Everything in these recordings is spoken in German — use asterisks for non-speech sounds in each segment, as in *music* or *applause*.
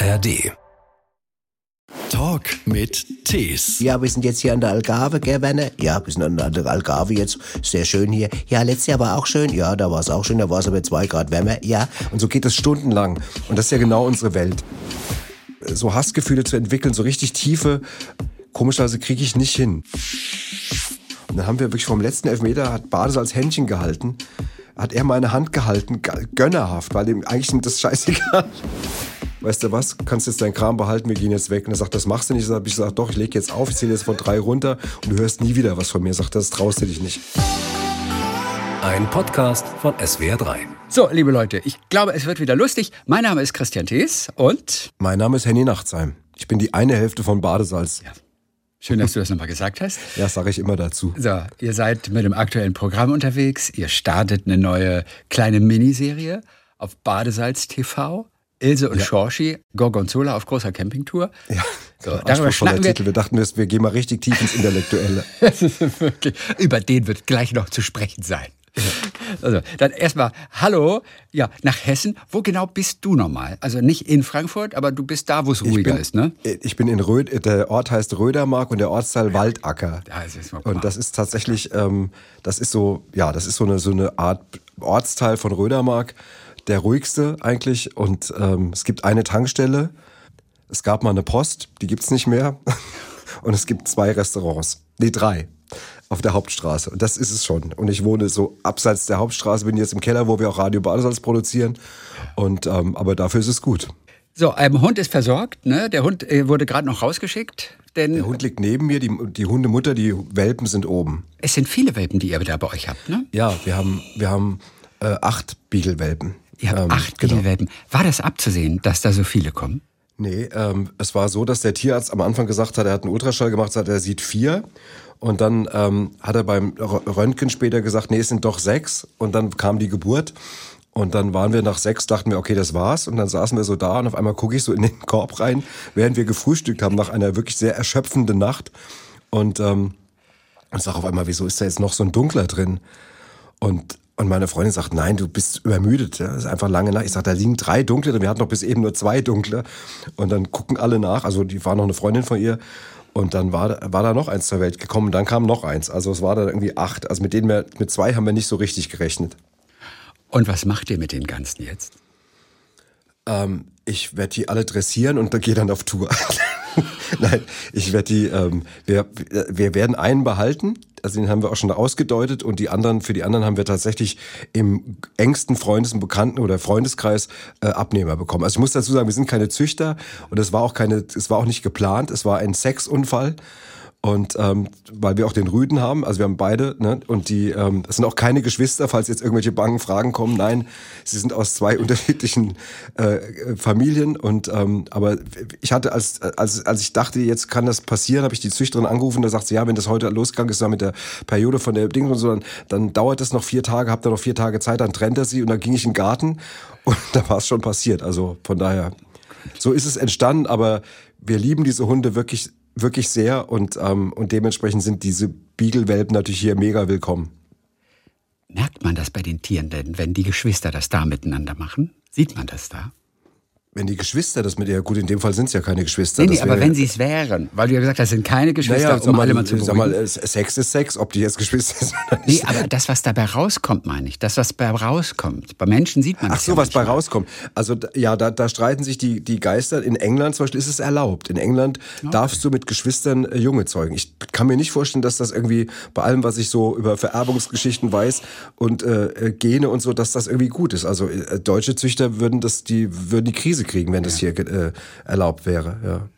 ARD. Talk mit Tees. Ja, wir sind jetzt hier an der Algarve, gell, Werner? Ja, wir sind an der Algarve jetzt. Sehr schön hier. Ja, letztes Jahr war auch schön. Ja, da war es auch schön. Da war es aber zwei Grad wärmer. Ja. Und so geht es stundenlang. Und das ist ja genau unsere Welt. So Hassgefühle zu entwickeln, so richtig tiefe, komischerweise kriege ich nicht hin. Und dann haben wir wirklich vom letzten Elfmeter, hat Bades als Händchen gehalten, hat er meine Hand gehalten, gönnerhaft, weil ihm eigentlich das scheißegal weißt du was, kannst jetzt deinen Kram behalten, wir gehen jetzt weg. Und er sagt, das machst du nicht. Ich sage, doch, ich lege jetzt auf, ich zähle jetzt von drei runter und du hörst nie wieder was von mir. Sagt, das traust du dich nicht. Ein Podcast von SWR3. So, liebe Leute, ich glaube, es wird wieder lustig. Mein Name ist Christian Thees und... Mein Name ist Henny Nachtsheim. Ich bin die eine Hälfte von Badesalz. Ja. Schön, dass du das nochmal gesagt hast. Ja, sage ich immer dazu. So, ihr seid mit dem aktuellen Programm unterwegs. Ihr startet eine neue kleine Miniserie auf Badesalz TV. Ilse und ja. Schorschi, Gorgonzola auf großer Campingtour. Ja, so, darüber schnacken wir. Titel. Wir dachten, wir gehen mal richtig tief ins Intellektuelle. *laughs* wirklich, über den wird gleich noch zu sprechen sein. Also, dann erstmal, hallo, ja, nach Hessen. Wo genau bist du nochmal? Also nicht in Frankfurt, aber du bist da, wo es ruhiger bin, ist, ne? Ich bin in Röd, der Ort heißt Rödermark und der Ortsteil Waldacker. Ja, das ist mal und das ist tatsächlich, ähm, das ist so, ja, das ist so eine, so eine Art Ortsteil von Rödermark der ruhigste eigentlich. Und ähm, es gibt eine Tankstelle. Es gab mal eine Post, die gibt's nicht mehr. *laughs* Und es gibt zwei Restaurants. Nee, drei. Auf der Hauptstraße. Und das ist es schon. Und ich wohne so abseits der Hauptstraße, bin jetzt im Keller, wo wir auch Radio Badesalz produzieren. Und, ähm, aber dafür ist es gut. So, ein Hund ist versorgt, ne? Der Hund äh, wurde gerade noch rausgeschickt. Denn der Hund liegt neben mir, die, die Hundemutter, die Welpen sind oben. Es sind viele Welpen, die ihr da bei euch habt, ne? Ja, wir haben, wir haben äh, acht Beagle-Welpen. Ihr habt ähm, acht genau. War das abzusehen, dass da so viele kommen? Nee, ähm, es war so, dass der Tierarzt am Anfang gesagt hat, er hat einen Ultraschall gemacht, hat, er sieht vier. Und dann ähm, hat er beim Röntgen später gesagt, nee, es sind doch sechs. Und dann kam die Geburt. Und dann waren wir nach sechs, dachten wir, okay, das war's. Und dann saßen wir so da und auf einmal gucke ich so in den Korb rein, während wir gefrühstückt haben nach einer wirklich sehr erschöpfenden Nacht. Und, ähm, und sag auf einmal, wieso ist da jetzt noch so ein Dunkler drin? Und und meine Freundin sagt, nein, du bist übermüdet. Ja. Das ist einfach lange Nacht. Ich sage, da liegen drei dunkle drin. Wir hatten noch bis eben nur zwei dunkle. Und dann gucken alle nach. Also die war noch eine Freundin von ihr. Und dann war, war da noch eins zur Welt gekommen. Und dann kam noch eins. Also es war da irgendwie acht. Also mit denen wir, mit zwei haben wir nicht so richtig gerechnet. Und was macht ihr mit den ganzen jetzt? Ähm, ich werde die alle dressieren und dann gehe dann auf Tour. *laughs* Nein, ich werde die, ähm, wir, wir werden einen behalten, also den haben wir auch schon ausgedeutet und die anderen, für die anderen haben wir tatsächlich im engsten Freundes- und Bekannten- oder Freundeskreis äh, Abnehmer bekommen. Also ich muss dazu sagen, wir sind keine Züchter und es war auch keine, es war auch nicht geplant, es war ein Sexunfall. Und ähm, weil wir auch den Rüden haben, also wir haben beide, ne? und die, ähm, das sind auch keine Geschwister, falls jetzt irgendwelche bangen Fragen kommen. Nein, sie sind aus zwei *laughs* unterschiedlichen äh, Familien. Und ähm, aber ich hatte, als, als, als ich dachte, jetzt kann das passieren, habe ich die Züchterin angerufen, da sagt sie, ja, wenn das heute losgegangen ist, mit der Periode von der Ding und so, dann, dann dauert das noch vier Tage, habt ihr noch vier Tage Zeit, dann trennt er sie und dann ging ich in den Garten und *laughs* da war es schon passiert. Also von daher, so ist es entstanden, aber wir lieben diese Hunde wirklich wirklich sehr und, ähm, und dementsprechend sind diese Beagle-Welpen natürlich hier mega willkommen. Merkt man das bei den Tieren denn, wenn die Geschwister das da miteinander machen? Sieht man das da? Wenn die Geschwister das mit ihr, gut, in dem Fall sind es ja keine Geschwister. Nee, nee aber wenn sie es wären, weil du ja gesagt hast, das sind keine Geschwister, naja, um mal, alle mal zu beruhigen. Sag mal, Sex ist Sex, ob die jetzt Geschwister sind oder nicht. Nee, aber das, was dabei rauskommt, meine ich, das, was dabei rauskommt. Bei Menschen sieht man Ach das so, ja was bei rauskommt. Also ja, da, da streiten sich die, die Geister. In England zum Beispiel ist es erlaubt. In England okay. darfst du mit Geschwistern äh, Junge zeugen. Ich kann mir nicht vorstellen, dass das irgendwie bei allem, was ich so über Vererbungsgeschichten weiß und äh, äh Gene und so, dass das irgendwie gut ist. Also äh, deutsche Züchter würden das, die würden die Krise kriegen, wenn ja. das hier äh, erlaubt wäre. Ja.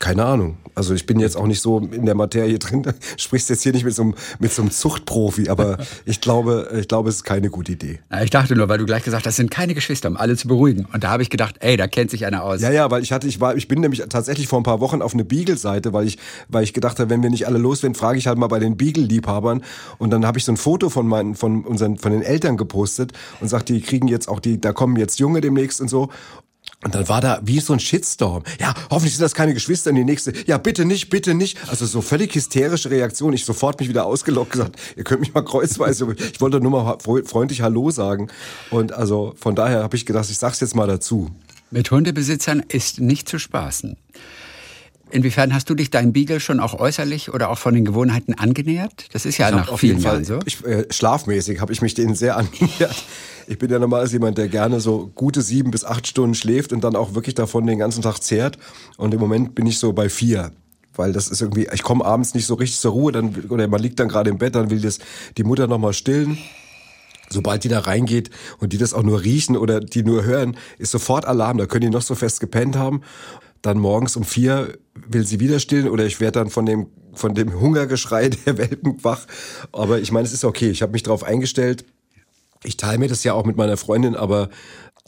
Keine Ahnung. Also ich bin jetzt auch nicht so in der Materie *laughs* drin. Sprichst jetzt hier nicht mit so einem, mit so einem Zuchtprofi, aber *laughs* ich glaube, ich glaube, es ist keine gute Idee. Na, ich dachte nur, weil du gleich gesagt hast, das sind keine Geschwister, um alle zu beruhigen. Und da habe ich gedacht, ey, da kennt sich einer aus. Ja, ja, weil ich hatte, ich war, ich bin nämlich tatsächlich vor ein paar Wochen auf eine Beagle-Seite, weil ich, weil ich gedacht habe, wenn wir nicht alle loswerden, frage ich halt mal bei den Beagle-Liebhabern. Und dann habe ich so ein Foto von meinen, von unseren, von den Eltern gepostet und sagt, die kriegen jetzt auch die, da kommen jetzt Junge demnächst und so. Und dann war da wie so ein Shitstorm. Ja, hoffentlich sind das keine Geschwister in die nächste. Ja, bitte nicht, bitte nicht. Also so völlig hysterische Reaktion. Ich sofort mich wieder ausgelockt gesagt, ihr könnt mich mal kreuzweise. Ich wollte nur mal freundlich Hallo sagen. Und also von daher habe ich gedacht, ich sag's jetzt mal dazu. Mit Hundebesitzern ist nicht zu spaßen. Inwiefern hast du dich deinem Beagle schon auch äußerlich oder auch von den Gewohnheiten angenähert? Das ist ja Ich nach vielen Jahren so. Ich, äh, schlafmäßig habe ich mich denen sehr *laughs* angenähert. Ich bin ja normalerweise jemand, der gerne so gute sieben bis acht Stunden schläft und dann auch wirklich davon den ganzen Tag zehrt. Und im Moment bin ich so bei vier. Weil das ist irgendwie, ich komme abends nicht so richtig zur Ruhe, dann, oder man liegt dann gerade im Bett, dann will das die Mutter nochmal stillen. Sobald die da reingeht und die das auch nur riechen oder die nur hören, ist sofort Alarm. Da können die noch so fest gepennt haben. Dann morgens um vier will sie wieder stillen oder ich werde dann von dem, von dem Hungergeschrei *laughs* der Welpen wach. Aber ich meine, es ist okay. Ich habe mich darauf eingestellt. Ich teile mir das ja auch mit meiner Freundin, aber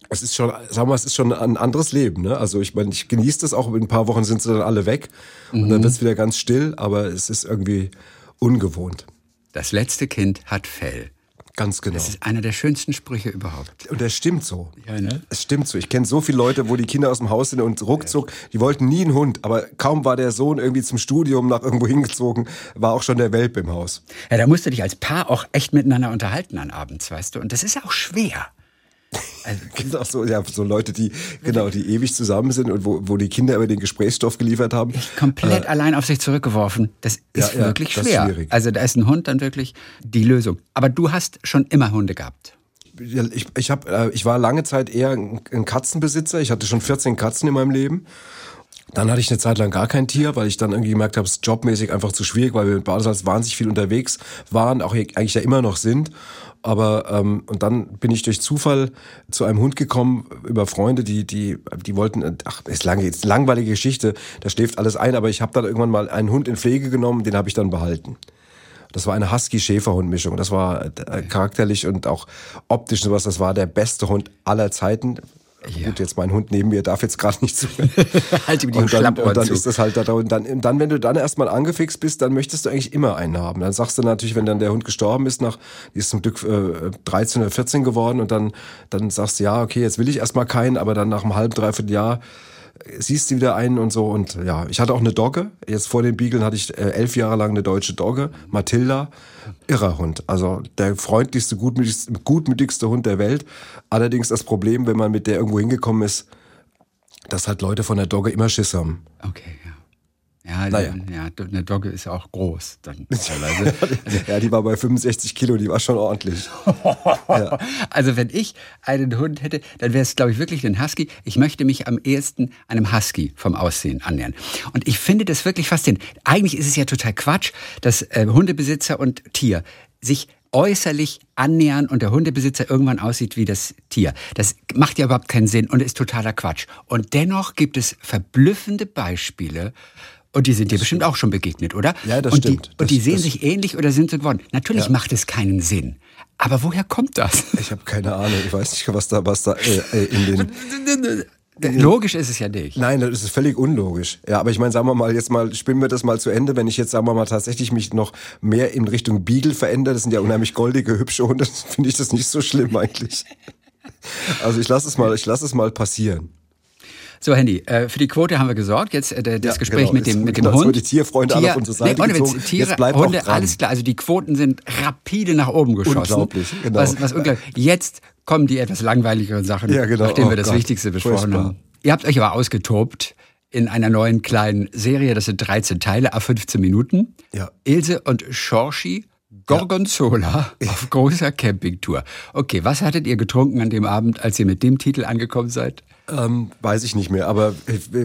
es ist schon, sagen wir mal, es ist schon ein anderes Leben. Ne? Also ich meine, ich genieße das auch. In ein paar Wochen sind sie dann alle weg und dann wird es wieder ganz still, aber es ist irgendwie ungewohnt. Das letzte Kind hat Fell. Ganz genau. Das ist einer der schönsten Sprüche überhaupt. Und das stimmt so. Ja, ne? Es stimmt so. Ich kenne so viele Leute, wo die Kinder aus dem Haus sind und ruckzuck, die wollten nie einen Hund, aber kaum war der Sohn irgendwie zum Studium nach irgendwo hingezogen, war auch schon der Welpe im Haus. Ja, da musst du dich als Paar auch echt miteinander unterhalten an abends, weißt du. Und das ist ja auch schwer. Also, Genau so, ja, so Leute, die genau, die ewig zusammen sind und wo, wo die Kinder über den Gesprächsstoff geliefert haben. komplett allein auf sich zurückgeworfen. Das ist Ja, ja, wirklich ist schwer. schwierig. also da ist ein Hund dann wirklich die Lösung. Aber du hast schon immer Hunde gehabt. Ja, Ich, ich, hab, äh, ich war lange Zeit eher ein ein Katzenbesitzer. Ich hatte schon 14 Katzen in meinem Leben. Dann hatte ich eine Zeit lang gar kein Tier, weil ich dann irgendwie gemerkt habe, es ist jobmäßig einfach zu schwierig, weil wir mit Badesalz wahnsinnig viel unterwegs waren, auch eigentlich ja immer noch sind. Aber ähm, und dann bin ich durch Zufall zu einem Hund gekommen über Freunde, die die die wollten ach ist lange eine langweilige Geschichte, da schläft alles ein, aber ich habe dann irgendwann mal einen Hund in Pflege genommen, den habe ich dann behalten. Das war eine Husky-Schäferhund-Mischung. Das war äh, charakterlich und auch optisch sowas. Das war der beste Hund aller Zeiten. Ja. Gut, jetzt mein Hund neben mir darf jetzt gerade nicht zuhören. *laughs* Halt ihm die und dann, und dann zu. ist das halt da. Und dann, und dann, wenn du dann erstmal angefixt bist, dann möchtest du eigentlich immer einen haben. Dann sagst du natürlich, wenn dann der Hund gestorben ist, nach, die ist zum Glück äh, 13 oder 14 geworden und dann, dann sagst du, ja, okay, jetzt will ich erstmal keinen, aber dann nach einem halben, dreiviertel Jahr siehst du wieder einen und so. Und ja, ich hatte auch eine Dogge. Jetzt vor den Beageln hatte ich äh, elf Jahre lang eine deutsche Dogge, Matilda. Irrer Hund. Also der freundlichste, gutmütigste, gutmütigste Hund der Welt. Allerdings das Problem, wenn man mit der irgendwo hingekommen ist, dass halt Leute von der Dogge immer Schiss haben. Okay, ja. Ja, Naja. ja, eine Dogge ist ja auch groß dann *laughs* teilweise. *laughs* ja, die war bei 65 Kilo, die war schon ordentlich. *laughs* Also wenn ich einen Hund hätte, dann wäre es, glaube ich, wirklich ein Husky. Ich möchte mich am ehesten einem Husky vom Aussehen annähern. Und ich finde das wirklich faszinierend. Eigentlich ist es ja total Quatsch, dass äh, Hundebesitzer und Tier sich äußerlich annähern und der Hundebesitzer irgendwann aussieht wie das Tier. Das macht ja überhaupt keinen Sinn und ist totaler Quatsch. Und dennoch gibt es verblüffende Beispiele, und die sind dir bestimmt auch schon begegnet, oder? Ja, das und stimmt. Die, Das- und die sehen das- sich ähnlich oder sind so geworden. Natürlich macht es keinen Sinn. Aber woher kommt das? Ich habe keine Ahnung. Ich weiß nicht, was da, was da äh, äh, in den. *laughs* Logisch ist es ja nicht. Nein, das ist völlig unlogisch. Ja, aber ich meine, sagen wir mal, jetzt mal, spinnen wir das mal zu Ende. Wenn ich jetzt, sagen wir mal, tatsächlich mich noch mehr in Richtung Beagle verändere, das sind ja unheimlich goldige, hübsche Hunde, *laughs* dann finde ich das nicht so schlimm eigentlich. Also ich lasse es mal, ich lasse es mal passieren. So, Handy, äh, für die Quote haben wir gesorgt. Jetzt äh, das Ja, Gespräch genau. mit dem, mit dem genau, Hund. wird die Tierfreunde alle auf unsere Seite Witz, gezogen. Tiere, Jetzt bleibt Hunde, alles klar. Also die Quoten sind rapide nach oben geschossen. Unglaublich, genau. Was, was unglaublich. Jetzt kommen die etwas langweiligeren Sachen, Ja, genau. nachdem Oh wir das Gott. Wichtigste besprochen haben. Ihr habt euch aber ausgetobt in einer neuen kleinen Serie. Das sind 13 Teile, a 15 Minuten. Ja. Ilse und Schorschi Gorgonzola *laughs* auf großer Campingtour. Okay, was hattet ihr getrunken an dem Abend, als ihr mit dem Titel angekommen seid? Ähm, weiß ich nicht mehr, aber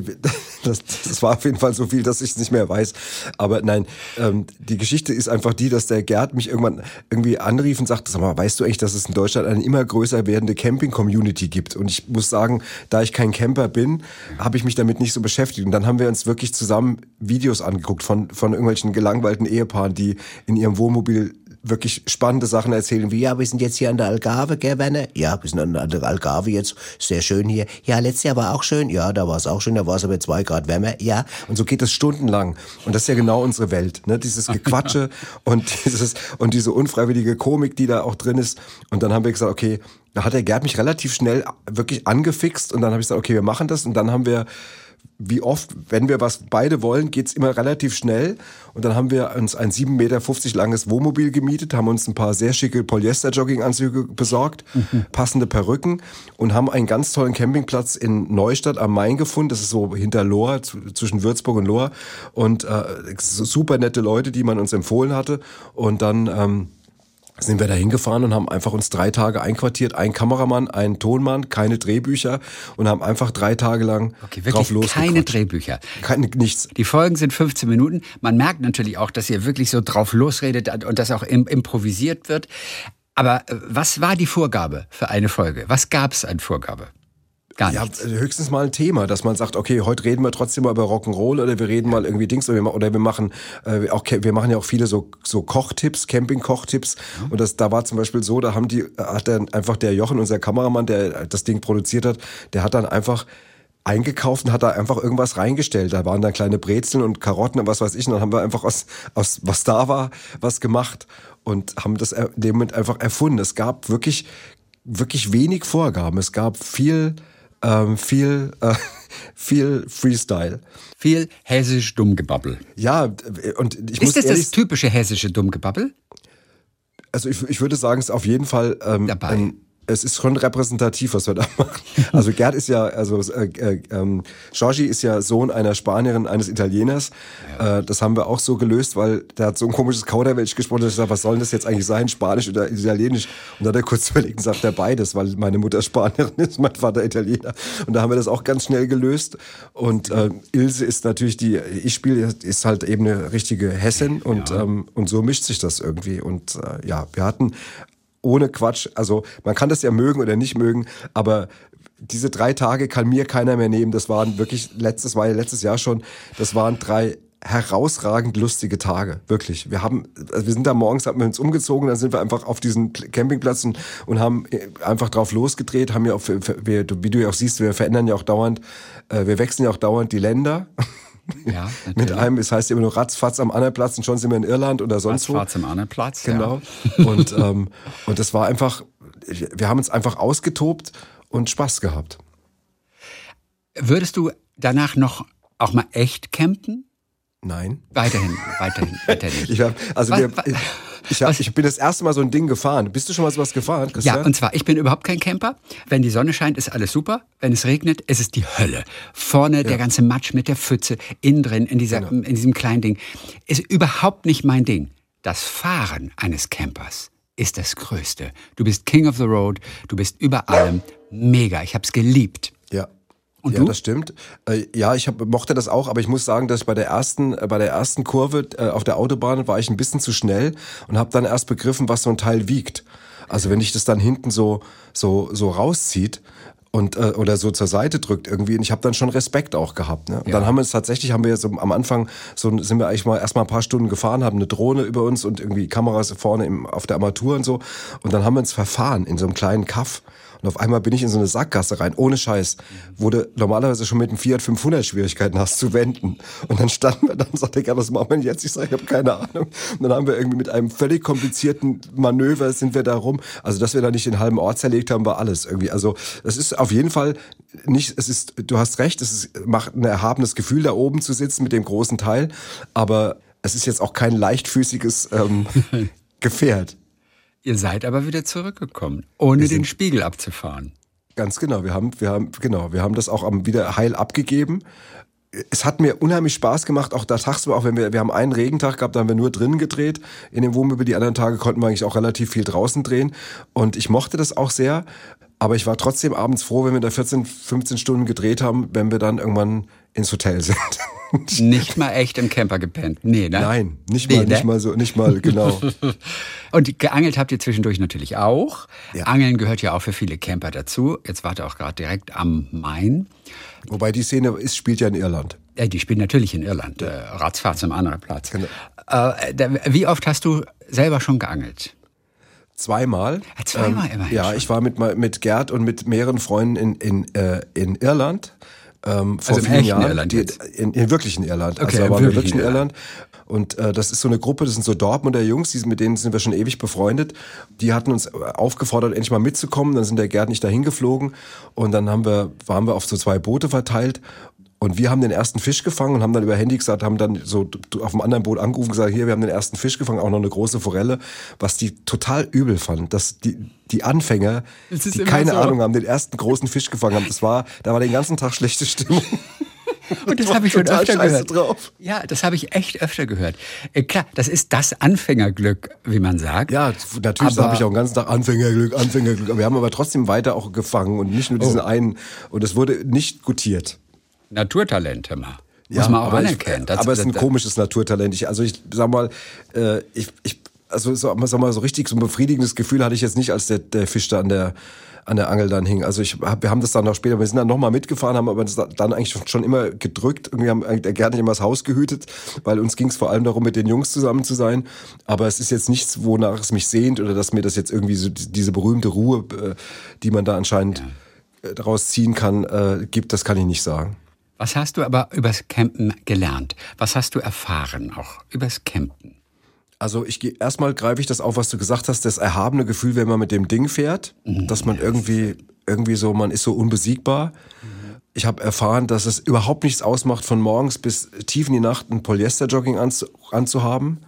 *laughs* das, das war auf jeden Fall so viel, dass ich es nicht mehr weiß. Aber nein, ähm, die Geschichte ist einfach die, dass der Gerd mich irgendwann irgendwie anrief und sagte, sag mal, weißt du echt, dass es in Deutschland eine immer größer werdende Camping-Community gibt? Und ich muss sagen, da ich kein Camper bin, habe ich mich damit nicht so beschäftigt. Und dann haben wir uns wirklich zusammen Videos angeguckt von, von irgendwelchen gelangweilten Ehepaaren, die in ihrem Wohnmobil wirklich spannende Sachen erzählen, wie Ja, wir sind jetzt hier an der Algarve, gell, Werner? Ja, wir sind an der Algarve jetzt. Sehr schön hier. Ja, letztes Jahr war auch schön. Ja, da war es auch schön. Da war es aber zwei Grad wärmer. Ja. Und so geht es stundenlang. Und das ist ja genau unsere Welt. Ne? Dieses Gequatsche *laughs* und, dieses, und diese unfreiwillige Komik, die da auch drin ist. Und dann haben wir gesagt, okay, da hat der Gerd mich relativ schnell wirklich angefixt. Und dann habe ich gesagt, okay, wir machen das. Und dann haben wir wie oft, wenn wir was beide wollen, geht's immer relativ schnell. Und dann haben wir uns ein 7,50 Meter langes Wohnmobil gemietet, haben uns ein paar sehr schicke Polyester-Jogginganzüge besorgt, mhm. passende Perücken und haben einen ganz tollen Campingplatz in Neustadt am Main gefunden. Das ist so hinter Lohr, zwischen Würzburg und Lohr. Und äh, super nette Leute, die man uns empfohlen hatte. Und dann... Ähm, sind wir da hingefahren und haben einfach uns drei Tage einquartiert. Ein Kameramann, ein Tonmann, keine Drehbücher und haben einfach drei Tage lang okay, wirklich drauf keine Drehbücher. Keine, nichts. Die Folgen sind 15 Minuten. Man merkt natürlich auch, dass ihr wirklich so drauf losredet und dass auch improvisiert wird. Aber äh, was war die Vorgabe für eine Folge? Was gab es an Vorgabe? Gar ja, nichts. höchstens mal ein Thema, dass man sagt, okay, heute reden wir trotzdem mal über Rock'n'Roll oder wir reden mal irgendwie Dings oder wir, oder wir machen äh, auch wir machen ja auch viele so so Kochtipps, Camping-Kochtipps mhm. und das da war zum Beispiel so, da haben die hat dann einfach der Jochen, unser Kameramann, der das Ding produziert hat, der hat dann einfach eingekauft und hat da einfach irgendwas reingestellt. Da waren dann kleine Brezeln und Karotten und was weiß ich. Und dann haben wir einfach aus, aus was da war, was gemacht und haben das in dem Moment einfach erfunden. Es gab wirklich, wirklich wenig Vorgaben. Es gab viel, ähm, viel, äh, *laughs* viel Freestyle. Viel hessisch Dummgebabbel. Ja, und ich ist muss Ist das das typische hessische Dummgebabbel? Also ich, ich würde sagen, es ist auf jeden Fall ähm, Dabei. ein es ist schon repräsentativ, was wir da *laughs* machen. Also Gerd ist ja, also äh, äh, ähm, Georgi ist ja Sohn einer Spanierin, eines Italieners. Ja. Äh, das haben wir auch so gelöst, weil der hat so ein komisches Kauderwelsch gesprochen. Ich gesagt, was soll denn das jetzt eigentlich sein, Spanisch oder Italienisch? Und dann hat er kurz *laughs* überlegt und sagt er beides, weil meine Mutter Spanierin ist, mein Vater Italiener. Und da haben wir das auch ganz schnell gelöst. Und äh, Ilse ist natürlich die, ich spiele, ist halt eben eine richtige Hessin und ja. ähm, und so mischt sich das irgendwie. Und äh, ja, wir hatten ohne Quatsch. Also man kann das ja mögen oder nicht mögen, aber diese drei Tage kann mir keiner mehr nehmen. Das waren wirklich, letztes ja letztes Jahr schon, das waren drei herausragend lustige Tage, wirklich. Wir haben, also wir sind da morgens, haben wir uns umgezogen, dann sind wir einfach auf diesen Campingplatz und, und haben einfach drauf losgedreht, haben ja auch, wir, wie du ja auch siehst, wir verändern ja auch dauernd, äh, wir wechseln ja auch dauernd die Länder. *laughs* Ja, *laughs* mit einem, es heißt immer nur ratzfatz am anderen Platz und schon sind wir in Irland oder sonst ratzfatz wo. Ratzfatz am anderen Platz, Genau. Ja. Und, *laughs* ähm, und das war einfach, wir haben uns einfach ausgetobt und Spaß gehabt. Würdest du danach noch auch mal echt campen? Nein. Weiterhin, weiterhin, weiterhin. *laughs* ich hab, also was, wir, ich, hab, ich bin das erste Mal so ein Ding gefahren. Bist du schon mal sowas gefahren, Christian? Ja, und zwar, ich bin überhaupt kein Camper. Wenn die Sonne scheint, ist alles super. Wenn es regnet, ist es die Hölle. Vorne ja. der ganze Matsch mit der Pfütze, innen drin, in, dieser, genau. in diesem kleinen Ding. Ist überhaupt nicht mein Ding. Das Fahren eines Campers ist das Größte. Du bist King of the Road, du bist über allem. Mega, ich hab's geliebt. Ja, und ja, du? das stimmt. Äh, ja, ich hab, mochte das auch, aber ich muss sagen, dass ich bei der ersten, äh, bei der ersten Kurve äh, auf der Autobahn war ich ein bisschen zu schnell und habe dann erst begriffen, was so ein Teil wiegt. Also wenn ich das dann hinten so so so rauszieht und äh, oder so zur Seite drückt irgendwie und ich habe dann schon Respekt auch gehabt ne? und ja. dann haben wir es tatsächlich haben wir so am Anfang so sind wir eigentlich mal erstmal ein paar Stunden gefahren haben eine Drohne über uns und irgendwie Kameras vorne im, auf der Armatur und so und dann haben wir uns verfahren in so einem kleinen Kaff und auf einmal bin ich in so eine Sackgasse rein, ohne Scheiß, wo du normalerweise schon mit dem Fiat 500 Schwierigkeiten hast zu wenden. Und dann standen wir dann und sagte, ja, was machen wir jetzt? Ich sage, ich habe keine Ahnung. Und dann haben wir irgendwie mit einem völlig komplizierten Manöver sind wir da rum. Also, dass wir da nicht den halben Ort zerlegt haben, war alles irgendwie. Also, es ist auf jeden Fall nicht, es ist, du hast recht, es ist, macht ein erhabenes Gefühl, da oben zu sitzen mit dem großen Teil. Aber es ist jetzt auch kein leichtfüßiges ähm, *laughs* Gefährt. Ihr seid aber wieder zurückgekommen, ohne den Spiegel abzufahren. Ganz genau. Wir haben, wir haben, genau, wir haben das auch wieder heil abgegeben. Es hat mir unheimlich Spaß gemacht, auch da tagsüber, auch wenn wir, wir haben einen Regentag gehabt, da haben wir nur drinnen gedreht in dem Wohnmobil. Die anderen Tage konnten wir eigentlich auch relativ viel draußen drehen. Und ich mochte das auch sehr. Aber ich war trotzdem abends froh, wenn wir da 14, 15 Stunden gedreht haben, wenn wir dann irgendwann ins Hotel sind. *laughs* nicht mal echt im Camper gepennt. Nee, ne? Nein, nicht mal, nee, nicht ne? mal so, nicht mal, genau. *laughs* Und geangelt habt ihr zwischendurch natürlich auch. Ja. Angeln gehört ja auch für viele Camper dazu. Jetzt wart ihr auch gerade direkt am Main. Wobei die Szene ist, spielt ja in Irland. Ja, die spielt natürlich in Irland. Äh, ratzfatz am anderen Platz. Genau. Äh, wie oft hast du selber schon geangelt? Zweimal. Ja, zweimal ähm, immerhin. Ja, schon. ich war mit, mit Gerd und mit mehreren Freunden in, in, äh, in Irland. Ähm, vor also vielen Jahren. Irland jetzt? In, in wirklichen Irland. Okay, also da waren wir wirklich in Irland. Und äh, das ist so eine Gruppe, das sind so Dortmunder Jungs, die, mit denen sind wir schon ewig befreundet. Die hatten uns aufgefordert, endlich mal mitzukommen. Dann sind der Gerd nicht dahin geflogen. Und dann haben wir, waren wir auf so zwei Boote verteilt Und wir haben den ersten Fisch gefangen und haben dann über Handy gesagt, haben dann so auf dem anderen Boot angerufen und gesagt, hier, wir haben den ersten Fisch gefangen, auch noch eine große Forelle, was die total übel fanden, dass die, die Anfänger, die keine so. Ahnung haben, den ersten großen Fisch gefangen haben. Das war, da war den ganzen Tag schlechte Stimmung. *laughs* Und das habe ich schon öfter gehört. Drauf. Ja, das habe ich echt öfter gehört. Äh, klar, das ist das Anfängerglück, wie man sagt. Ja, natürlich habe ich auch den ganzen Tag Anfängerglück, Anfängerglück. Wir haben aber trotzdem weiter auch gefangen und nicht nur diesen oh. einen. Und es wurde nicht gutiert. Naturtalente mal. Muss ja, man auch anerkennen. Ich, aber es ist ein komisches Naturtalent. Ich, also ich sag mal, äh, ich, ich, also so, sag mal, so richtig so ein befriedigendes Gefühl hatte ich jetzt nicht, als der, der Fisch da an der an der Angel dann hing. Also ich hab, wir haben das dann noch später, wir sind dann nochmal mitgefahren, haben aber das dann eigentlich schon immer gedrückt. Irgendwie haben gerne immer das Haus gehütet, weil uns ging es vor allem darum, mit den Jungs zusammen zu sein. Aber es ist jetzt nichts, wonach es mich sehnt oder dass mir das jetzt irgendwie so diese berühmte Ruhe, äh, die man da anscheinend ja. Äh, daraus ziehen kann, äh, gibt, das kann ich nicht sagen. Was hast du aber übers Campen gelernt? Was hast du erfahren auch übers Campen? Also ich gehe erstmal greife ich das auf, was du gesagt hast, das erhabene Gefühl, wenn man mit dem Ding fährt, mhm. dass man irgendwie irgendwie so, man ist so unbesiegbar. Mhm. Ich habe erfahren, dass es überhaupt nichts ausmacht, von morgens bis tief in die Nacht ein Polyesterjogging anzu, anzuhaben.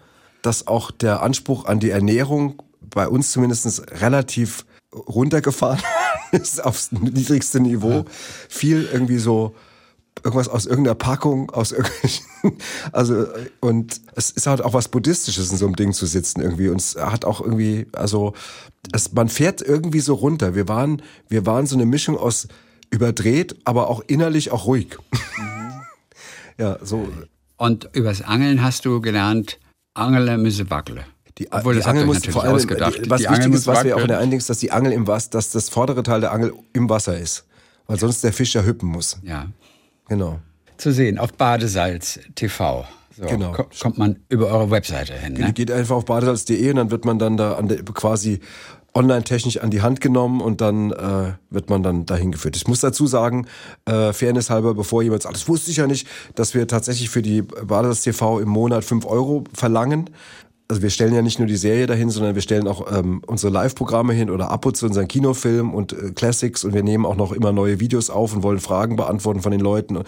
Dass auch der Anspruch an die Ernährung bei uns zumindest relativ runtergefahren *laughs* ist aufs niedrigste Niveau. Ja. Viel irgendwie so irgendwas aus irgendeiner Packung, aus irgendwelchen, *laughs* also, und es ist halt auch was Buddhistisches in so einem Ding zu sitzen irgendwie und es hat auch irgendwie, also, es, man fährt irgendwie so runter. Wir waren, wir waren so eine Mischung aus überdreht, aber auch innerlich auch ruhig. Mhm. *laughs* ja, so. Und übers Angeln hast du gelernt, Angele müsse wackele. Die, Obwohl, die Angel muss vor allem, ausgedacht. Die, was die wichtig ist, was wir auch in der einen dass die Angel im Wasser, dass das vordere Teil der Angel im Wasser ist. Weil sonst der Fisch ja hüppen muss. Ja. Genau. Zu sehen auf Badesalz TV. So, genau. Kommt man über eure Webseite hin. Ne? Geht einfach auf badesalz.de und dann wird man dann da der, quasi online-technisch an die Hand genommen und dann äh, wird man dann dahin geführt. Ich muss dazu sagen, äh, Fairness halber, bevor jemand sagt, das wusste ich ja nicht, dass wir tatsächlich für die Badesalz TV im Monat 5 Euro verlangen also wir stellen ja nicht nur die Serie dahin, sondern wir stellen auch ähm, unsere Live-Programme hin oder Abo zu unseren Kinofilmen und äh, Classics. Und wir nehmen auch noch immer neue Videos auf und wollen Fragen beantworten von den Leuten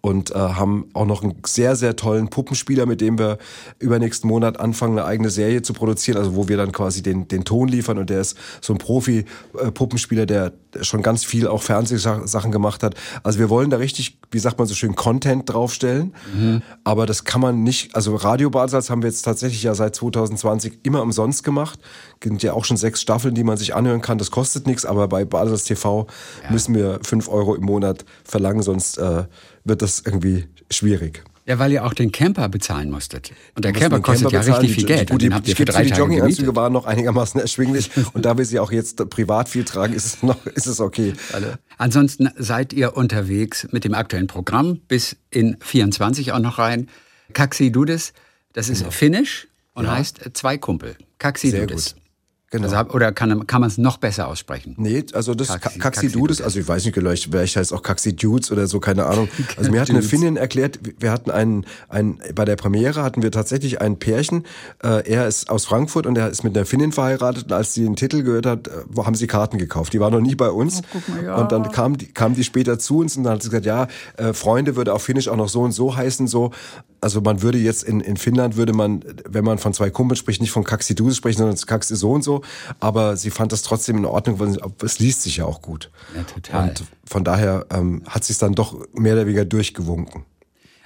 und äh, haben auch noch einen sehr, sehr tollen Puppenspieler, mit dem wir übernächsten Monat anfangen, eine eigene Serie zu produzieren, also wo wir dann quasi den, den Ton liefern. Und der ist so ein Profi-Puppenspieler, der schon ganz viel auch Fernsehsachen gemacht hat. Also wir wollen da richtig, wie sagt man so schön, Content draufstellen, mhm. aber das kann man nicht, also Radio-Basis haben wir jetzt tatsächlich ja seit 2020 immer umsonst gemacht. Gibt ja auch schon sechs Staffeln, die man sich anhören kann. Das kostet nichts, aber bei Basis TV ja. müssen wir fünf Euro im Monat verlangen, sonst äh, wird das irgendwie schwierig. Ja, weil ihr auch den Camper bezahlen musstet. Und der Camper kostet Camper ja richtig viel Geld. Gut, die, habt ihr für drei die Jogginganzüge waren noch einigermaßen *laughs* erschwinglich. und da wir sie auch jetzt privat viel tragen, ist es noch, ist es okay. Alle. Ansonsten seid ihr unterwegs mit dem aktuellen Programm bis in 24 auch noch rein. Kaxi Dudes, das ist genau. Finnisch und ja. heißt Zwei Kumpel. Kaxidudis. Genau. Also, oder kann, kann man es noch besser aussprechen? Nee, also das Kaxi, Kaxidudes, also ich weiß nicht, vielleicht, heißt auch Kaxidudes oder so, keine Ahnung. *laughs* Also mir hat eine Finnin erklärt, wir hatten einen, einen, bei der Premiere hatten wir tatsächlich ein Pärchen, äh, er ist aus Frankfurt und er ist mit einer Finnin verheiratet und als sie den Titel gehört hat, äh, haben sie Karten gekauft. Die waren noch nie bei uns. Oh, mal, ja. Und dann kam die, kam die später zu uns und dann hat sie gesagt, ja, äh, Freunde würde auf Finnisch auch noch so und so heißen, so also man würde jetzt in, in Finnland würde man, wenn man von zwei Kumpeln spricht, nicht von Kaxidus sprechen, sondern Kaxi so und so. Aber sie fand das trotzdem in Ordnung, weil es liest sich ja auch gut. Ja, total. Und von daher ähm, hat sie es dann doch mehr oder weniger durchgewunken.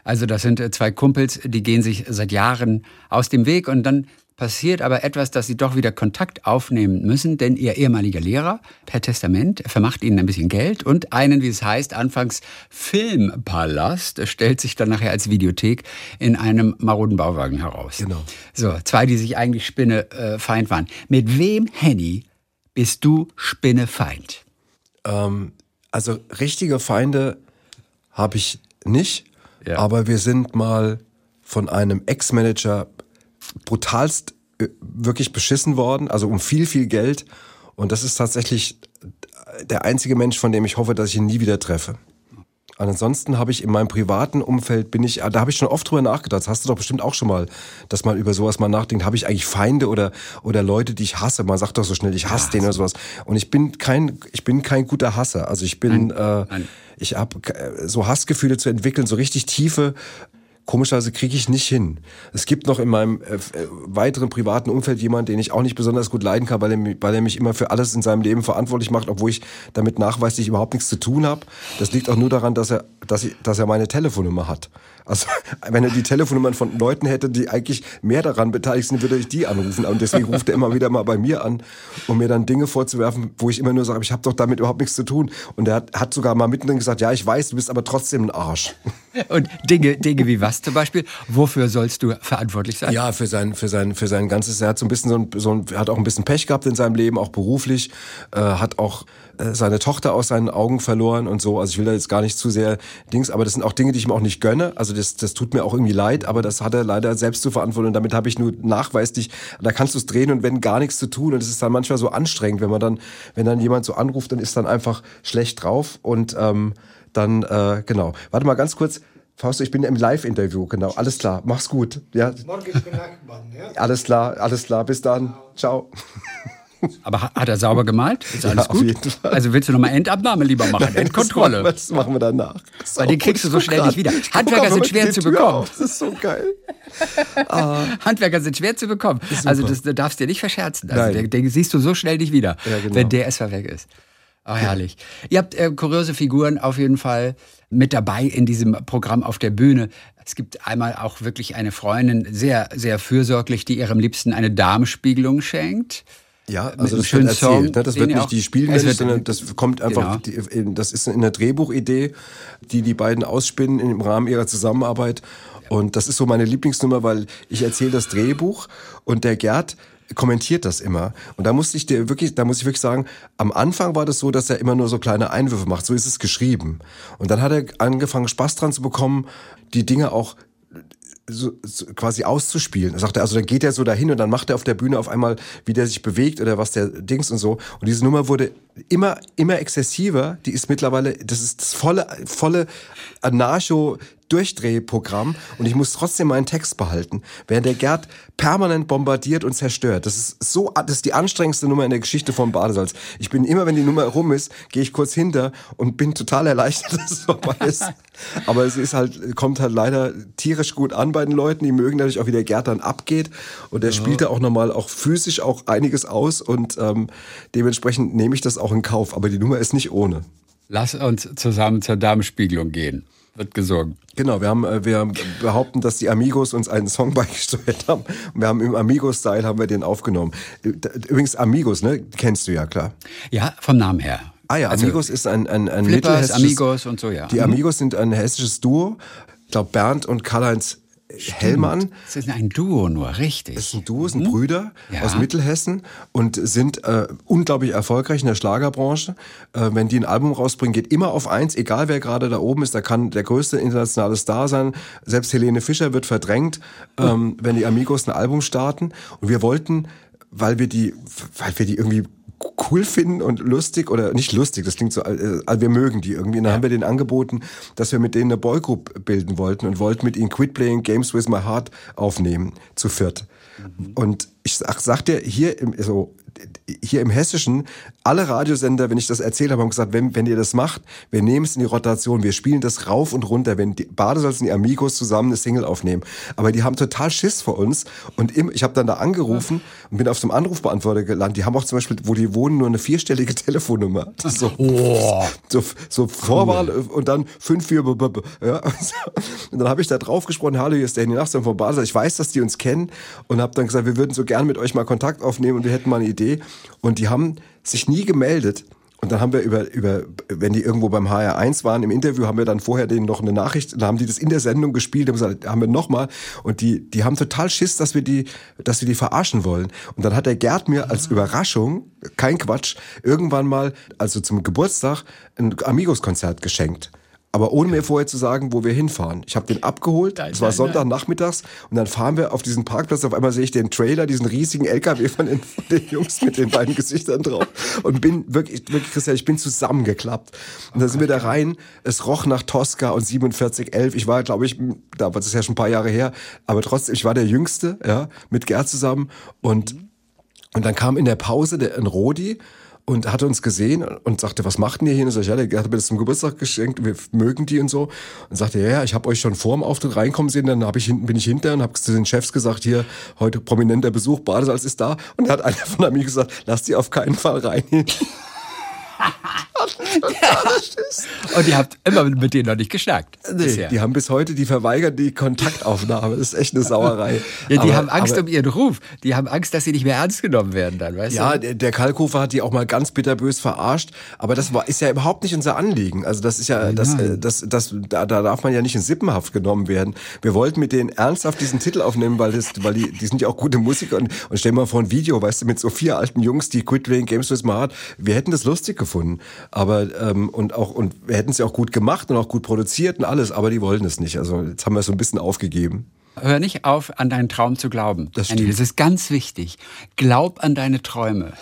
Also das sind äh, zwei Kumpels, die gehen sich seit Jahren aus dem Weg und dann passiert aber etwas, dass sie doch wieder Kontakt aufnehmen müssen, denn ihr ehemaliger Lehrer per Testament vermacht ihnen ein bisschen Geld und einen, wie es heißt, anfangs Filmpalast stellt sich dann nachher als Videothek in einem maroden Bauwagen heraus. Genau. So, zwei, die sich eigentlich Spinnefeind äh, waren. Mit wem, Henny, bist du Spinnefeind? Ähm, also richtige Feinde habe ich nicht, ja. aber wir sind mal von einem Ex-Manager brutalst äh, wirklich beschissen worden, also um viel, viel Geld. Und das ist tatsächlich der einzige Mensch, von dem ich hoffe, dass ich ihn nie wieder treffe. Und ansonsten habe ich in meinem privaten Umfeld bin ich, da habe ich schon oft drüber nachgedacht. Das hast du doch bestimmt auch schon mal, dass man über sowas mal nachdenkt. Habe ich eigentlich Feinde oder oder Leute, die ich hasse? Man sagt doch so schnell, ich hasse ja, den oder sowas. Und ich bin kein, ich bin kein guter Hasser. Also ich bin, nein, äh, nein. ich habe so Hassgefühle zu entwickeln, so richtig tiefe Komischerweise kriege ich nicht hin. Es gibt noch in meinem äh, äh, weiteren privaten Umfeld jemanden, den ich auch nicht besonders gut leiden kann, weil er, weil er mich immer für alles in seinem Leben verantwortlich macht, obwohl ich damit nachweislich überhaupt nichts zu tun habe. Das liegt auch nur daran, dass er, dass, ich, dass er meine Telefonnummer hat. Also *laughs* wenn er die Telefonnummern von Leuten hätte, die eigentlich mehr daran beteiligt sind, würde ich die anrufen. Und deswegen ruft er immer wieder mal bei mir an, um mir dann Dinge vorzuwerfen, wo ich immer nur sage, ich habe doch damit überhaupt nichts zu tun. Und er hat, hat sogar mal mittendrin gesagt, ja, ich weiß, du bist aber trotzdem ein Arsch. Und Dinge, Dinge wie was zum Beispiel? Wofür sollst du verantwortlich sein? Ja, für sein, für sein, für sein ganzes, er hat so ein bisschen so ein, so ein, hat auch ein bisschen Pech gehabt in seinem Leben, auch beruflich, äh, hat auch äh, seine Tochter aus seinen Augen verloren und so. Also ich will da jetzt gar nicht zu sehr Dings, aber das sind auch Dinge, die ich ihm auch nicht gönne. Also das, das tut mir auch irgendwie leid, aber das hat er leider selbst zu verantworten und damit habe ich nur nachweislich, da kannst du es drehen und wenn gar nichts zu tun und es ist dann manchmal so anstrengend, wenn man dann, wenn dann jemand so anruft, dann ist dann einfach schlecht drauf und ähm, dann, äh, genau. Warte mal ganz kurz. Fausto, ich bin im Live-Interview, genau. Alles klar, mach's gut. Ja. Morgen ist Nachbarn, ja? Alles klar, alles klar. Bis dann. Ciao. Aber hat er sauber gemalt? Ist alles ja, gut? Also willst du nochmal Endabnahme lieber machen? Nein, Endkontrolle. Das machen wir danach. Weil den kriegst du so schnell nicht wieder. *laughs* Handwerker sind schwer zu bekommen. Das ist so geil. Handwerker sind schwer zu bekommen. Also das, das darfst du dir nicht verscherzen. Also den, den, siehst du so schnell nicht wieder, ja, genau. wenn der erstmal weg ist. Oh, herrlich. Ihr habt äh, kuriose Figuren auf jeden Fall mit dabei in diesem Programm auf der Bühne. Es gibt einmal auch wirklich eine Freundin, sehr, sehr fürsorglich, die ihrem Liebsten eine Darmspiegelung schenkt. Ja, also das wird erzählt. Ne? Das wird nicht die Spielwelt, sondern das kommt einfach, genau. das ist eine Drehbuchidee, die die beiden ausspinnen im Rahmen ihrer Zusammenarbeit. Und das ist so meine Lieblingsnummer, weil ich erzähle das Drehbuch und der Gerd kommentiert das immer. Und da muss ich dir wirklich, da muss ich wirklich sagen, am Anfang war das so, dass er immer nur so kleine Einwürfe macht. So ist es geschrieben. Und dann hat er angefangen, Spaß dran zu bekommen, die Dinge auch so, so quasi auszuspielen. Er sagte, also dann geht er so dahin und dann macht er auf der Bühne auf einmal, wie der sich bewegt oder was der Dings und so. Und diese Nummer wurde immer, immer exzessiver. Die ist mittlerweile, das ist das volle, volle Anarcho Durchdrehprogramm und ich muss trotzdem meinen Text behalten, während der Gerd permanent bombardiert und zerstört. Das ist so, das ist die anstrengendste Nummer in der Geschichte von Badesalz. Ich bin immer, wenn die Nummer rum ist, gehe ich kurz hinter und bin total erleichtert, *laughs* dass es vorbei ist. Aber es ist halt, kommt halt leider tierisch gut an bei den Leuten, die mögen dadurch auch, wie der Gerd dann abgeht und der ja. spielt da auch nochmal auch physisch auch einiges aus und ähm, dementsprechend nehme ich das auch in Kauf. Aber die Nummer ist nicht ohne. Lass uns zusammen zur Darmspiegelung gehen wird gesungen. Genau, wir haben, äh, wir behaupten, dass die Amigos uns einen Song *laughs* beigesteuert haben. wir haben im Amigos-Style haben wir den aufgenommen. Übrigens Amigos, ne, kennst du ja klar. Ja, vom Namen her. Ah ja, also Amigos ist ein, ein, ein Flippers, Amigos und so, ja. Die mhm. Amigos sind ein hessisches Duo. Ich glaube, Bernd und Karl-Heinz Stimmt. Hellmann. Das ist ein Duo nur, richtig. Das ist ein Duo, sind mhm. Brüder ja. aus Mittelhessen und sind äh, unglaublich erfolgreich in der Schlagerbranche. Äh, wenn die ein Album rausbringen, geht immer auf eins, egal wer gerade da oben ist. Da kann der größte internationale Star sein. Selbst Helene Fischer wird verdrängt, ähm, wenn die Amigos ein Album starten. Und wir wollten, weil wir die, weil wir die irgendwie cool finden und lustig oder nicht lustig, das klingt so, äh, wir mögen die irgendwie. Und dann ja. haben wir denen angeboten, dass wir mit denen eine Boygroup bilden wollten und wollten mit ihnen Quit Playing Games with My Heart aufnehmen, zu viert. Mhm. Und ich sag, sag dir, hier im, so, hier im Hessischen, alle Radiosender, wenn ich das erzählt habe, haben gesagt, wenn, wenn ihr das macht, wir nehmen es in die Rotation, wir spielen das rauf und runter, wenn die Badesalz und die Amigos zusammen eine Single aufnehmen. Aber die haben total Schiss vor uns und im, ich habe dann da angerufen und bin auf so einem Anrufbeantworter gelandet. Die haben auch zum Beispiel, wo die wohnen, nur eine vierstellige *laughs* Telefonnummer. So, *laughs* oh. so, so Vorwahl cool. und dann fünf, vier, ja. *laughs* Und dann habe ich da drauf gesprochen, hallo, hier ist der Handy Nachtsam von Badesalz. Ich weiß, dass die uns kennen und habe dann gesagt, wir würden so gern mit euch mal Kontakt aufnehmen und wir hätten mal eine Idee. Und die haben sich nie gemeldet. Und dann haben wir über, über, wenn die irgendwo beim HR1 waren im Interview, haben wir dann vorher denen noch eine Nachricht, dann haben die das in der Sendung gespielt, haben gesagt, haben wir nochmal. Und die, die haben total Schiss, dass wir die, dass wir die verarschen wollen. Und dann hat der Gerd mir als Überraschung, kein Quatsch, irgendwann mal, also zum Geburtstag, ein Amigos-Konzert geschenkt. Aber ohne mir vorher zu sagen, wo wir hinfahren. Ich habe den abgeholt, es war Sonntagnachmittags und dann fahren wir auf diesen Parkplatz, auf einmal sehe ich den Trailer, diesen riesigen LKW von den, von den Jungs mit den beiden Gesichtern drauf und bin wirklich, wirklich Christian, ich bin zusammengeklappt. Und dann sind wir da rein, es roch nach Tosca und 4711, ich war glaube ich, da war das ja schon ein paar Jahre her, aber trotzdem, ich war der Jüngste, ja, mit Gerd zusammen und, und dann kam in der Pause der, ein Rodi und hatte uns gesehen und sagte, was macht ihr hier? Und ich, ja, der hat mir das zum Geburtstag geschenkt, wir mögen die und so. Und sagte, ja, ja, ich habe euch schon vor dem Auftritt reinkommen sehen, dann hab ich hinten, bin ich hinter und habe zu den Chefs gesagt, hier, heute prominenter Besuch, Badesalz ist da. Und da hat einer von mir gesagt, lass die auf keinen Fall rein. *laughs* *laughs* Und ihr habt immer mit denen noch nicht geschnackt. Nee, bisher. die haben bis heute, die verweigern die Kontaktaufnahme. Das ist echt eine Sauerei. ja, die Aber- haben Angst aber- um ihren Ruf. Die haben Angst, dass sie nicht mehr ernst genommen werden dann, weißt Ja, du? der, der Kalkofer hat die auch mal ganz bitterbös verarscht, aber das war, ist ja überhaupt nicht unser Anliegen. Also das ist ja, das, äh, das, das, da, da darf man ja nicht in Sippenhaft genommen werden. Wir wollten mit denen ernsthaft diesen Titel aufnehmen, weil das, weil die, die sind ja auch gute Musiker und, und stell mal vor ein Video, weißt du, mit so vier alten Jungs, die Quit Playing Games with Heart. Wir hätten das lustig gefunden, aber ähm, und auch und wir hätten es ja auch gut gemacht und auch gut produziert und alles, aber die wollten es nicht. Also jetzt haben wir es so ein bisschen aufgegeben. Hör nicht auf, an deinen Traum zu glauben. Das stimmt. das ist ganz wichtig. Glaub an deine Träume.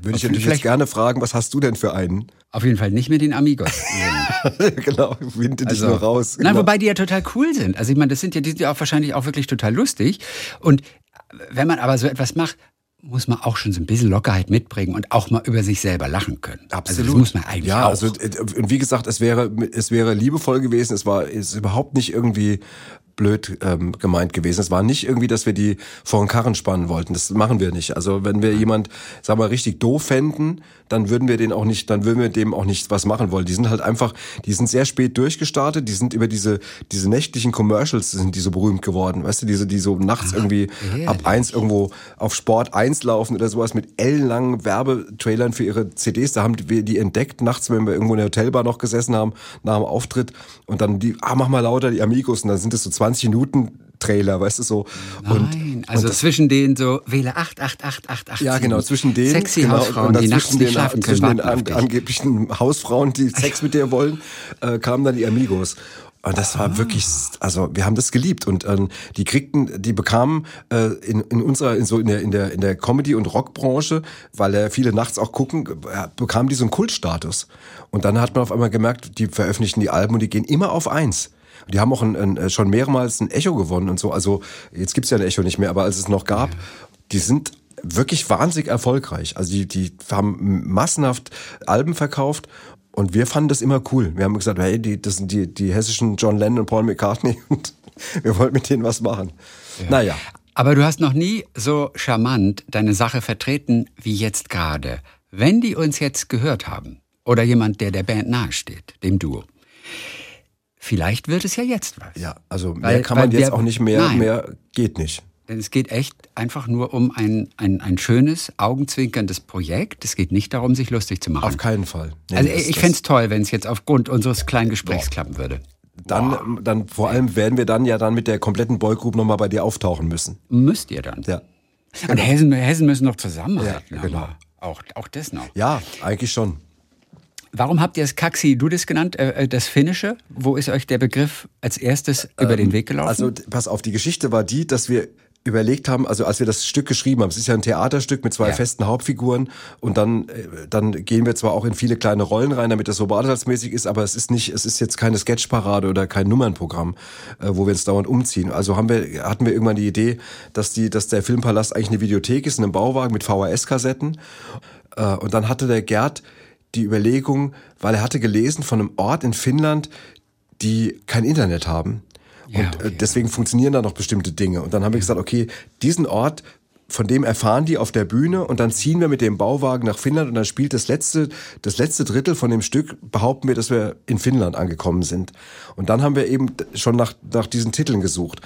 Würde ich natürlich jetzt gerne fragen, was hast du denn für einen? Auf jeden Fall nicht mit den Amigos. *laughs* genau, winde dich nur raus. Nein, Genau. wobei die ja total cool sind. Also ich meine, das sind ja, die sind ja auch wahrscheinlich auch wirklich total lustig. Und wenn man aber so etwas macht, muss man auch schon so ein bisschen Lockerheit mitbringen und auch mal über sich selber lachen können. Absolut. Also das muss man eigentlich ja, auch. also äh, und wie gesagt, es wäre es wäre liebevoll gewesen. Es war ist überhaupt nicht irgendwie blöd ähm, gemeint gewesen. Es war nicht irgendwie, dass wir die vor den Karren spannen wollten. Das machen wir nicht. Also wenn wir jemand, sag mal, richtig doof fänden, dann würden wir den auch nicht, dann würden wir dem auch nicht was machen wollen. Die sind halt einfach, die sind sehr spät durchgestartet. Die sind über diese diese nächtlichen Commercials sind die so berühmt geworden. Weißt du, diese die so nachts irgendwie ab eins irgendwo auf Sport 1 laufen oder sowas mit ellenlangen Werbetrailern für ihre CDs. Da haben wir die entdeckt nachts, wenn wir irgendwo in der Hotelbar noch gesessen haben nach dem Auftritt und dann die, ah mach mal lauter die Amigos und dann sind das so 20 Minuten Trailer, weißt du so. Und, Nein, also und zwischen denen so wähle 888887. ja, genau, zwischen denen. Sexy genau, Hausfrauen, und die nachts nicht den, schlafen können, Zwischen den an, angeblichen Hausfrauen, die Sex mit dir wollen, äh, kamen dann die Amigos. Und das Ah. war wirklich, also wir haben das geliebt und ähm, die kriegten, die bekamen äh, in, in unserer, in so in der in der in der Comedy und Rockbranche, weil ja viele nachts auch gucken, bekamen die so einen Kultstatus. Und dann hat man auf einmal gemerkt, die veröffentlichen die Alben und die gehen immer auf eins. Die haben auch ein, ein, äh, schon mehrmals ein Echo gewonnen und so. Also jetzt gibt's ja ein Echo nicht mehr, aber als es noch gab, die sind wirklich wahnsinnig erfolgreich. Also die, die haben massenhaft Alben verkauft und wir fanden das immer cool. Wir haben gesagt, hey, die, das sind die, die hessischen John Lennon und Paul McCartney *laughs* und wir wollten mit denen was machen. Naja. Aber du hast noch nie so charmant deine Sache vertreten wie jetzt gerade. Wenn die uns jetzt gehört haben oder jemand, der der Band nahesteht, dem Duo, vielleicht wird es ja jetzt was. Ja, also mehr Weil- kann man jetzt wir- auch nicht mehr, Nein. mehr geht nicht. Denn es geht echt einfach nur um ein, ein, ein schönes, augenzwinkerndes Projekt. Es geht nicht darum, sich lustig zu machen. Auf keinen Fall. Nee, also ich das- fände es toll, wenn es jetzt aufgrund unseres kleinen Gesprächs klappen würde. Dann, dann vor allem werden wir dann ja dann mit der kompletten Boygroup nochmal bei dir auftauchen müssen. Müsst ihr dann. Ja. Und Hessen, Hessen müssen noch zusammenhalten. Ja, genau. Auch, auch das noch. Ja, eigentlich schon. Warum habt ihr das Kaxi Dudis genannt, äh, äh, das Finnische? Wo ist euch der Begriff als erstes über den Weg gelaufen? Also pass auf, die Geschichte war die, dass wir überlegt haben, also als wir das Stück geschrieben haben, es ist ja ein Theaterstück mit zwei Ja. festen Hauptfiguren und dann, äh, dann gehen wir zwar auch in viele kleine Rollen rein, damit das so badesalzmäßig ist, aber es ist nicht, es ist jetzt keine Sketchparade oder kein Nummernprogramm, äh, wo wir uns dauernd umziehen. Also haben wir, hatten wir irgendwann die Idee, dass die, dass der Filmpalast eigentlich eine Videothek ist, in einem Bauwagen mit VHS-Kassetten. Und dann hatte der Gerd die Überlegung, weil er hatte gelesen von einem Ort in Finnland, die kein Internet haben. Ja, und okay. äh, deswegen funktionieren da noch bestimmte Dinge. Und dann haben wir gesagt, okay, diesen Ort, von dem erfahren die auf der Bühne und dann ziehen wir mit dem Bauwagen nach Finnland und dann spielt das letzte, das letzte Drittel von dem Stück, behaupten wir, dass wir in Finnland angekommen sind. Und dann haben wir eben schon nach, nach diesen Titeln gesucht.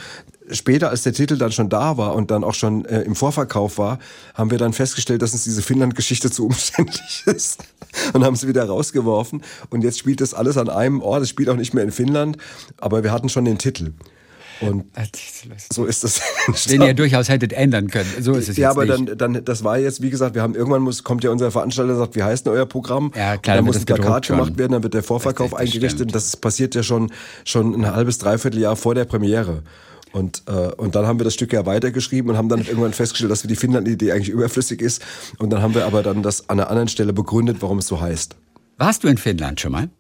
Später, als der Titel dann schon da war und dann auch schon äh, im Vorverkauf war, haben wir dann festgestellt, dass uns diese Finnland-Geschichte zu umständlich *laughs* ist und haben sie wieder rausgeworfen. Und jetzt spielt das alles an einem Ort. Es spielt auch nicht mehr in Finnland, aber wir hatten schon den Titel. Und so ist das. *laughs* Den ihr durchaus hättet ändern können. So ist es ja, jetzt aber nicht. dann, dann, das war jetzt, wie gesagt, wir haben irgendwann muss, kommt ja unser Veranstalter und sagt, wie heißt denn euer Programm? Ja, klar, Und dann muss das ein Plakat gemacht werden, dann wird der Vorverkauf das eingerichtet. stimmt. Das passiert ja schon, schon ein halbes, dreiviertel Jahr vor der Premiere. Und, äh, und dann haben wir das Stück ja weitergeschrieben und haben dann irgendwann festgestellt, dass wir die Finnland-Idee eigentlich überflüssig ist. Und dann haben wir aber dann das an einer anderen Stelle begründet, warum es so heißt. Warst du in Finnland schon mal?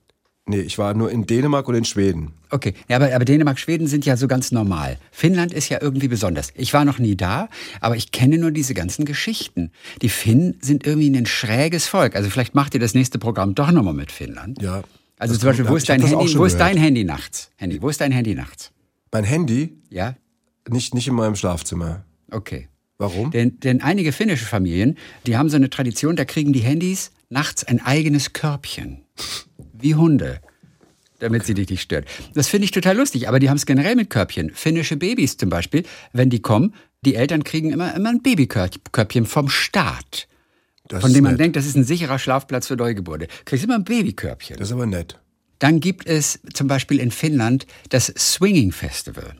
Nee, ich war nur in Dänemark und in Schweden. Okay, ja, aber, aber Dänemark, Schweden sind ja so ganz normal. Finnland ist ja irgendwie besonders. Ich war noch nie da, aber ich kenne nur diese ganzen Geschichten. Die Finnen sind irgendwie ein schräges Volk. Also vielleicht macht ihr das nächste Programm doch nochmal mit Finnland. Ja. Also zum Beispiel, wo ist dein Handy? Wo ist dein Handy nachts? Handy, wo ist dein Handy nachts? Mein Handy Ja? nicht, nicht in meinem Schlafzimmer. Okay. Warum? Denn, denn einige finnische Familien, die haben so eine Tradition, da kriegen die Handys nachts ein eigenes Körbchen. Wie Hunde. Damit sie dich nicht stört. Das finde ich total lustig, aber die haben es generell mit Körbchen. Finnische Babys zum Beispiel, wenn die kommen, die Eltern kriegen immer, immer ein Babykörbchen vom Staat. Das von dem man nett. denkt, das ist ein sicherer Schlafplatz für Neugeborene. Kriegst immer ein Babykörbchen. Das ist aber nett. Dann gibt es zum Beispiel in Finnland das Swinging Festival.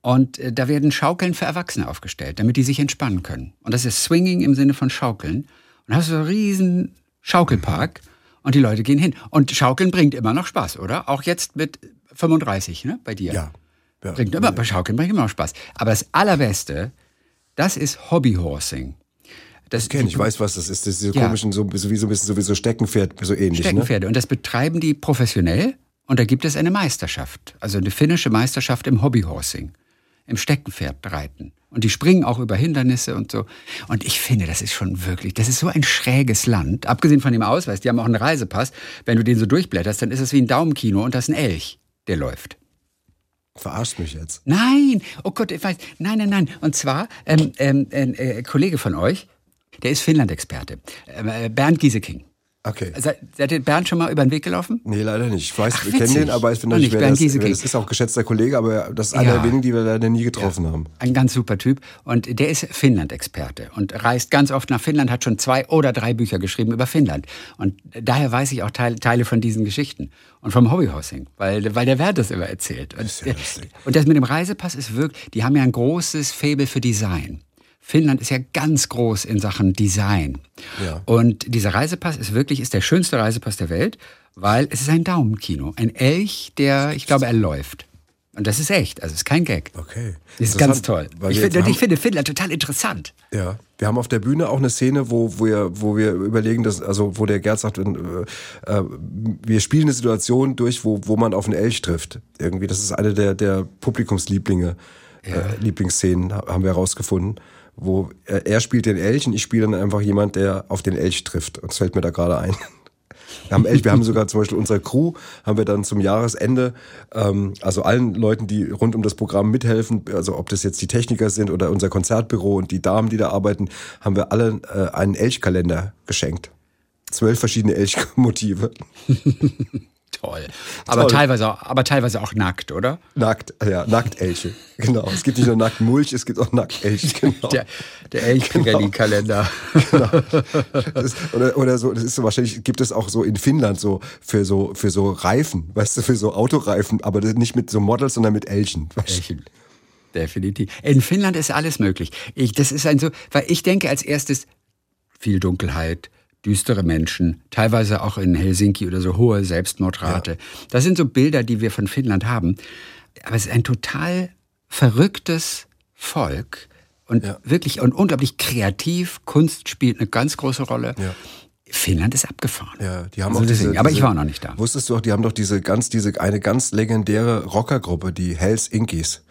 Und äh, da werden Schaukeln für Erwachsene aufgestellt, damit die sich entspannen können. Und das ist Swinging im Sinne von Schaukeln. Und da hast du so einen riesen Schaukelpark und die Leute gehen hin. Und Schaukeln bringt immer noch Spaß, oder? Auch jetzt mit 35, ne? Bei dir. Ja. ja. Bringt immer, bei Schaukeln bringt immer noch Spaß. Aber das Allerbeste, das ist Hobbyhorsing. Das Kenn, ich weiß, was das ist. Das ist diese Ja. komischen, so, so wie so ein bisschen sowieso Steckenpferd, so ähnlich. Ne? Steckenpferde. Und das betreiben die professionell. Und da gibt es eine Meisterschaft. Also eine finnische Meisterschaft im Hobbyhorsing. Im Steckenpferdreiten. Und die springen auch über Hindernisse und so. Und ich finde, das ist schon wirklich, das ist so ein schräges Land. Abgesehen von dem Ausweis, die haben auch einen Reisepass. Wenn du den so durchblätterst, dann ist es wie ein Daumenkino und da ist ein Elch, der läuft. Verarscht mich jetzt. Nein, oh Gott, ich weiß, nein, nein, nein. Und zwar, ähm, ähm, ein äh, Kollege von euch, der ist Finnland-Experte, ähm, äh, Bernd Gieseking. Okay. Seid, ihr Bernd schon mal über den Weg gelaufen? Nee, leider nicht. Ich weiß, Ach, wir kennen den, aber ich Und nicht, ich, wer Bernd das, Gieseking. das ist auch geschätzter Kollege, aber das ist einer Ja. der wenigen, die wir leider nie getroffen haben. Ein ganz super Typ. Und der ist Finnland-Experte und reist ganz oft nach Finnland, hat schon zwei oder drei Bücher geschrieben über Finnland. Und daher weiß ich auch Teile, Teile von diesen Geschichten. Und vom Hobbyhousing, weil, weil der Bernd das immer erzählt. Und, ist ja und das mit dem Reisepass ist wirklich, die haben ja ein großes Faible für Design. Finnland ist ja ganz groß in Sachen Design. Ja. Und dieser Reisepass ist wirklich, ist der schönste Reisepass der Welt, weil es ist ein Daumenkino. Ein Elch, der, ich glaube, er läuft. Und das ist echt, also es ist kein Gag. Okay. Das ist ganz toll. Ich, finde, ich haben- finde Finnland total interessant. Ja, wir haben auf der Bühne auch eine Szene, wo, wo, wir, wo wir überlegen, dass, also wo der Gerd sagt, äh, äh, wir spielen eine Situation durch, wo, wo man auf einen Elch trifft. Irgendwie, das ist eine der, der Publikumslieblinge, äh, Lieblingsszenen, ha- haben wir herausgefunden. Wo er, er spielt den Elch und ich spiele dann einfach jemand, der auf den Elch trifft. Und das fällt mir da gerade ein. Wir haben, Elch, wir haben sogar zum Beispiel unsere Crew, haben wir dann zum Jahresende, ähm, also allen Leuten, die rund um das Programm mithelfen, also ob das jetzt die Techniker sind oder unser Konzertbüro und die Damen, die da arbeiten, haben wir alle äh, einen Elchkalender geschenkt. Zwölf verschiedene Elchmotive. *laughs* Toll. Aber, Toll. Teilweise, auch- aber teilweise auch nackt, oder? Nackt, ja, Nacktelche. Genau. Es gibt nicht nur Nacktmulch, es gibt auch Nacktelch. *laughs* Genau. Der, der Elchpirelli-Kalender. Das, oder, oder so, das ist so wahrscheinlich, gibt es auch so in Finnland so für so, für so Reifen, weißt du, für so Autoreifen, aber nicht mit so Models, sondern mit Elchen. Elchen. Definitiv. In Finnland ist alles möglich. Ich, das ist ein so, weil ich denke als erstes viel Dunkelheit, düstere Menschen, teilweise auch in Helsinki oder so hohe Selbstmordrate. Das sind so Bilder, die wir von Finnland haben. Aber es ist ein total verrücktes Volk und Ja. wirklich und unglaublich kreativ. Kunst spielt eine ganz große Rolle. Ja. Finnland ist abgefahren. Ja, die haben Also auch deswegen, diese, aber diese, ich war noch nicht da. Wusstest du auch, die haben doch diese ganz, diese eine ganz legendäre Rockergruppe, die Hells Inkies.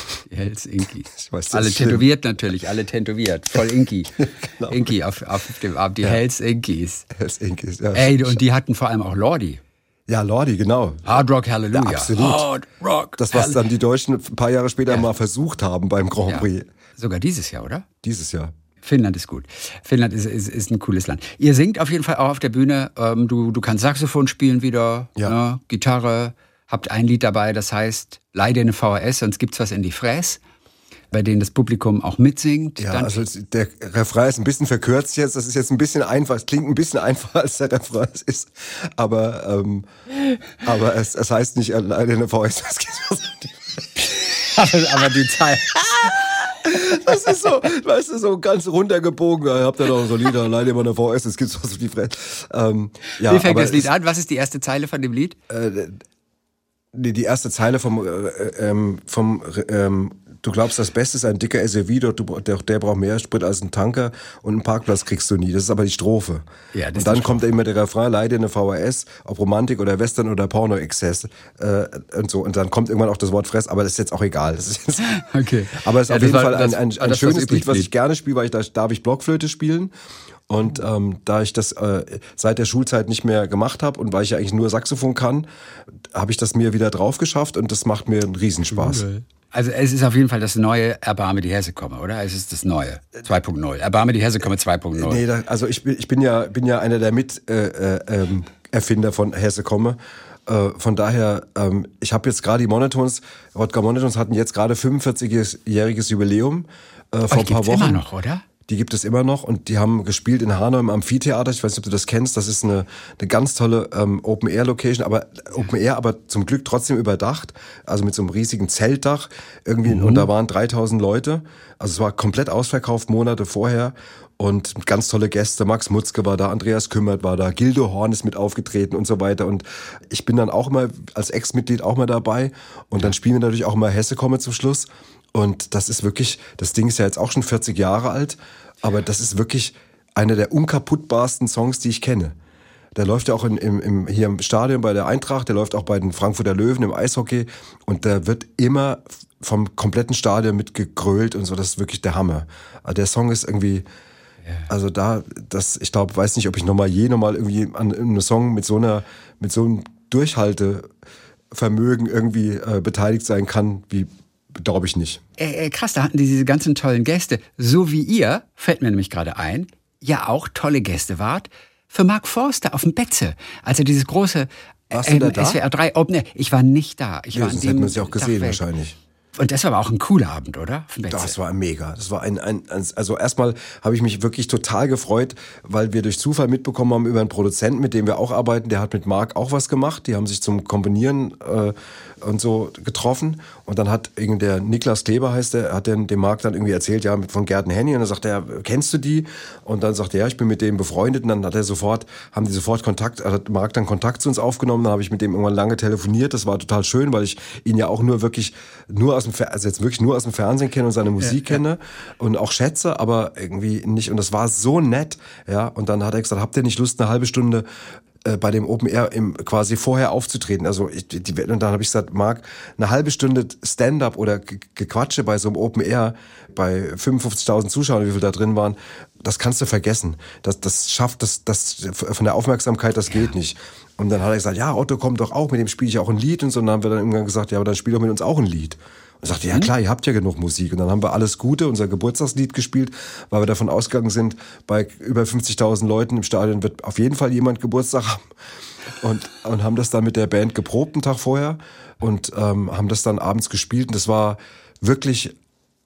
*laughs* Hells Inki. Alle tätowiert natürlich, alle tätowiert. Voll Inki. *laughs* Genau. Inki auf, auf dem Abend, die Hells Inkis. Hells Inkies, ja. Ey, und die hatten vor allem auch Lordi. Ja, Lordi, genau. Hard Rock Hallelujah. Ja, absolut. Hard Rock. Das, was dann die Deutschen ein paar Jahre später Ja. mal versucht haben beim Grand ja. Prix. Sogar dieses Jahr, oder? Dieses Jahr. Finnland ist gut. Finnland ist, ist, ist ein cooles Land. Ihr singt auf jeden Fall auch auf der Bühne. Ähm, du, du kannst Saxophon spielen wieder, Ja. ne? Gitarre. Habt ein Lied dabei, das heißt Leih dir eine VHS, sonst gibt's was in die Fress. Bei denen das Publikum auch mitsingt. Ja, also es- der Refrain ist ein bisschen verkürzt jetzt. Das ist jetzt ein bisschen einfach. Es klingt ein bisschen einfacher, als der Refrain es ist. Aber, ähm, aber es, es heißt nicht alleine eine. Es was an die aber, aber die Zeit. Das ist so, weißt du, so ganz runtergebogen. Ihr habt ja noch so Lieder, alleine immer eine VS, gibt's doch so die Fresse. Ähm, ja, Wie fängt das Lied es- an? Was ist die erste Zeile von dem Lied? Nee, die erste Zeile vom, äh, ähm, vom ähm, Du glaubst, das Beste ist ein dicker SUV, doch, der, der braucht mehr Sprit als ein Tanker und einen Parkplatz kriegst du nie. Das ist aber die Strophe. Ja, das und dann die kommt immer der Refrain, leide eine VHS, ob Romantik oder Western oder Porno-Exzess äh, und so. Und dann kommt irgendwann auch das Wort Fress, aber das ist jetzt auch egal. Jetzt, *laughs* Okay. Aber es ist Ja, auf jeden war- Fall ein, ein, das, ein was schönes Lied, was ich gerne spiele, weil ich da darf ich Blockflöte spielen. Und ähm, da ich das äh, seit der Schulzeit nicht mehr gemacht habe und weil ich ja eigentlich nur Saxophon kann, habe ich das mir wieder drauf geschafft und das macht mir einen Riesenspaß. Also es ist auf jeden Fall das neue Erbarme die Hesse komme, oder? Es ist das neue 2.0. Erbarme die Hesse komme 2.0. Nee, da, also ich bin, ich bin ja bin ja einer der Miterfinder äh, ähm, Erfinder von Hesse komme. Äh, von daher, ähm, ich habe jetzt gerade die Monotons, Rodger Monotons hatten jetzt gerade 45-jähriges Jubiläum äh, vor Euch ein paar gibt's Wochen. immer noch, oder? Die gibt es immer noch und die haben gespielt in Hanau im Amphitheater. Ich weiß nicht, ob du das kennst. Das ist eine, eine ganz tolle ähm, Open-Air-Location, aber Open Air, aber zum Glück trotzdem überdacht. Also mit so einem riesigen Zeltdach irgendwie. Und da waren 3000 Leute. Also es war komplett ausverkauft Monate vorher. Und ganz tolle Gäste. Max Mutzke war da, Andreas Kümmert war da, Gildo Horn ist mit aufgetreten und so weiter. Und ich bin dann auch immer als Ex-Mitglied auch mal dabei. Und dann spielen wir natürlich auch mal Hesse komme zum Schluss. Und das ist wirklich, das Ding ist ja jetzt auch schon 40 Jahre alt, aber das ist wirklich einer der unkaputtbarsten Songs, die ich kenne. Der läuft ja auch in, im, im, hier im Stadion bei der Eintracht, der läuft auch bei den Frankfurter Löwen im Eishockey und der wird immer vom kompletten Stadion mitgegrölt und so, das ist wirklich der Hammer. Also der Song ist irgendwie, also da, das, ich glaube, weiß nicht, ob ich nochmal je nochmal irgendwie an einem Song mit so einer, mit so einem Durchhaltevermögen irgendwie äh, beteiligt sein kann, wie glaube ich nicht. Äh, krass, da hatten die diese ganzen tollen Gäste. So wie ihr, fällt mir nämlich gerade ein, ja auch tolle Gäste wart für Mark Forster auf dem Betze. Also dieses große Warst du da? SWR 3 Open Air. Ich war nicht da. Ich Ja, war sonst hätten wir sie auch gesehen wahrscheinlich. Und das war aber auch ein cooler Abend, oder? Das war mega. Das war ein, ein, ein also erstmal habe ich mich wirklich total gefreut, weil wir durch Zufall mitbekommen haben über einen Produzenten, mit dem wir auch arbeiten, der hat mit Marc auch was gemacht. Die haben sich zum Komponieren äh, und so getroffen. Und dann hat irgendwie der Niklas Kleber heißt der, hat den, dem Marc dann irgendwie erzählt, ja, von Gärten Henny. Und dann sagt er, kennst du die? Und dann sagt er, ja, ich bin mit dem befreundet. Und dann hat er sofort, haben die sofort Kontakt, hat Marc dann Kontakt zu uns aufgenommen. Dann habe ich mit dem irgendwann lange telefoniert. Das war total schön, weil ich ihn ja auch nur wirklich, nur aus dem, also jetzt wirklich nur aus dem Fernsehen kenne und seine Musik kenne und auch schätze, aber irgendwie nicht. Und das war so nett, ja. Und dann hat er gesagt, habt ihr nicht Lust, eine halbe Stunde äh, bei dem Open Air im, quasi vorher aufzutreten. Also ich, die, und dann habe ich gesagt, Marc, eine halbe Stunde Stand-up oder Ge- Gequatsche bei so einem Open Air bei 55.000 Zuschauern, wie viel da drin waren, das kannst du vergessen. Das, das schafft das, das von der Aufmerksamkeit, das geht nicht. Und dann hat er gesagt, ja, Otto kommt doch auch, mit dem spiele ich auch ein Lied. Und so und dann haben wir dann irgendwann gesagt, ja, aber dann spiel doch mit uns auch ein Lied. Und sagte, ja klar, ihr habt ja genug Musik. Und dann haben wir alles Gute, unser Geburtstagslied gespielt, weil wir davon ausgegangen sind, bei über 50.000 Leuten im Stadion wird auf jeden Fall jemand Geburtstag haben. Und, und haben das dann mit der Band geprobt einen Tag vorher und ähm, haben das dann abends gespielt. Und das war wirklich,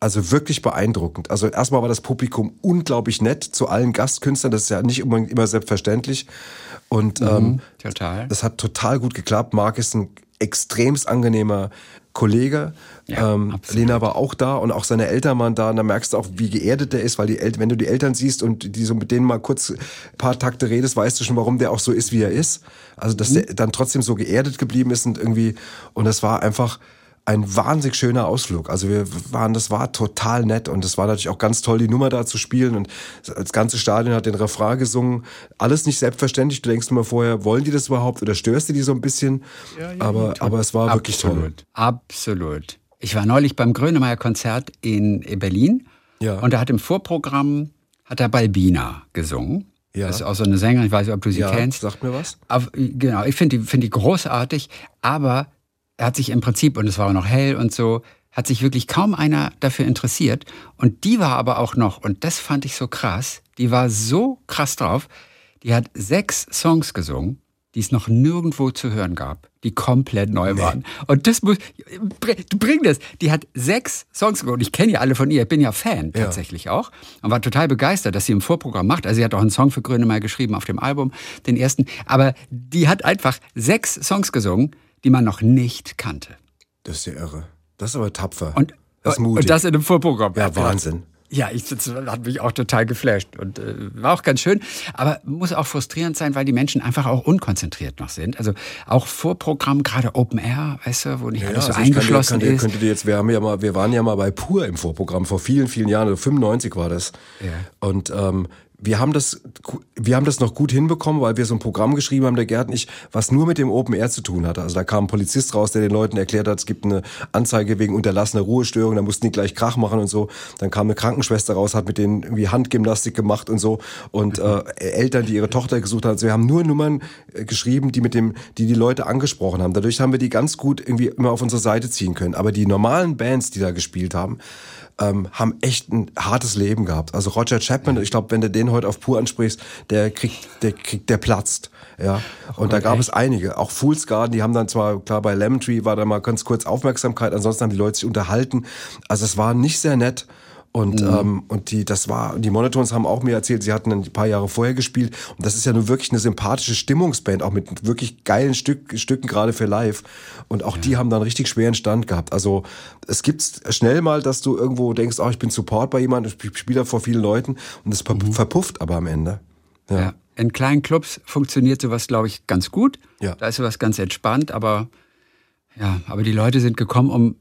also wirklich beeindruckend. Also erstmal war das Publikum unglaublich nett zu allen Gastkünstlern. Das ist ja nicht unbedingt immer selbstverständlich. Und ähm, total. das hat total gut geklappt. Marc ist ein extremst angenehmer Kollege. Ja, ähm. Lena war auch da und auch seine Eltern waren da. Und da merkst du auch, wie geerdet der ist, weil die El wenn du die Eltern siehst und die so mit denen mal kurz ein paar Takte redest, weißt du schon, warum der auch so ist, wie er ist. Also, dass der dann trotzdem so geerdet geblieben ist und irgendwie, und das war einfach ein wahnsinnig schöner Ausflug. Also wir waren, das war total nett und es war natürlich auch ganz toll, die Nummer da zu spielen und das ganze Stadion hat den Refrain gesungen. Alles nicht selbstverständlich. Du denkst immer vorher, wollen die das überhaupt oder störst du die so ein bisschen? aber, aber es war wirklich toll. Absolut. Absolut. Ich war neulich beim Grönemeyer-Konzert in Berlin Ja. und da hat im Vorprogramm hat er Balbina gesungen. Ja. Das ist auch so eine Sängerin, ich weiß nicht, ob du sie Ja, kennst. sagt mir was. Aber, genau, ich finde die, find die großartig, aber er hat sich im Prinzip, und es war auch noch hell und so, hat sich wirklich kaum einer dafür interessiert. Und die war aber auch noch, und das fand ich so krass, die war so krass drauf, die hat sechs Songs gesungen, die es noch nirgendwo zu hören gab, die komplett neu waren. Und das muss, bring- bring das. Die hat sechs Songs gesungen. Ich kenne ja alle von ihr, ich bin ja Fan Ja. tatsächlich auch. Und war total begeistert, dass sie im Vorprogramm macht. Also sie hat auch einen Song für Grönemeyer geschrieben auf dem Album, den ersten. Aber die hat einfach sechs Songs gesungen, die man noch nicht kannte. Das ist ja irre. Das ist aber tapfer. Und das ist mutig. Und das in einem Vorprogramm. Ja, Wahnsinn. Ja, ich, das hat mich auch total geflasht und äh, war auch ganz schön. Aber muss auch frustrierend sein, weil die Menschen einfach auch unkonzentriert noch sind. Also auch Vorprogramm, gerade Open Air, weißt du, wo nicht alles so also kann eingeschlossen kann dir, ist. Könntet ihr jetzt, wir haben ja mal, wir waren ja mal bei Pur im Vorprogramm vor vielen, vielen Jahren, also 95 war das. Ja. Und ähm, wir haben das, wir haben das noch gut hinbekommen, weil wir so ein Programm geschrieben haben, der Gerd und ich, was nur mit dem Open Air zu tun hatte. Also da kam ein Polizist raus, der den Leuten erklärt hat, es gibt eine Anzeige wegen unterlassener Ruhestörung, da mussten die gleich Krach machen und so. Dann kam eine Krankenschwester raus, hat mit denen irgendwie Handgymnastik gemacht und so. Und äh, *laughs* Eltern, die ihre Tochter gesucht haben. Also wir haben nur Nummern äh, geschrieben, die mit dem, die die Leute angesprochen haben. Dadurch haben wir die ganz gut irgendwie immer auf unsere Seite ziehen können. Aber die normalen Bands, die da gespielt haben, ähm, haben echt ein hartes Leben gehabt. Also Roger Chapman, ich glaube, wenn du den heute auf Pur ansprichst, der kriegt, der kriegt, der platzt. Ja. Und da gab es einige. Auch Fool's Garden, die haben dann zwar, klar, bei Lemon Tree war da mal ganz kurz Aufmerksamkeit, ansonsten haben die Leute sich unterhalten. Also es war nicht sehr nett. Und, ähm, und die, das war, die Monotones haben auch mir erzählt, sie hatten ein paar Jahre vorher gespielt. Und das ist ja nur wirklich eine sympathische Stimmungsband, auch mit wirklich geilen Stück, Stücken, gerade für live. Und auch die haben dann richtig schweren Stand gehabt. Also es gibt schnell mal, dass du irgendwo denkst, oh, ich bin Support bei jemandem, ich spiele da vor vielen Leuten und es ver verpufft aber am Ende. Ja. Ja. In kleinen Clubs funktioniert sowas, glaube ich, ganz gut. Ja. Da ist sowas ganz entspannt, aber ja, aber die Leute sind gekommen, um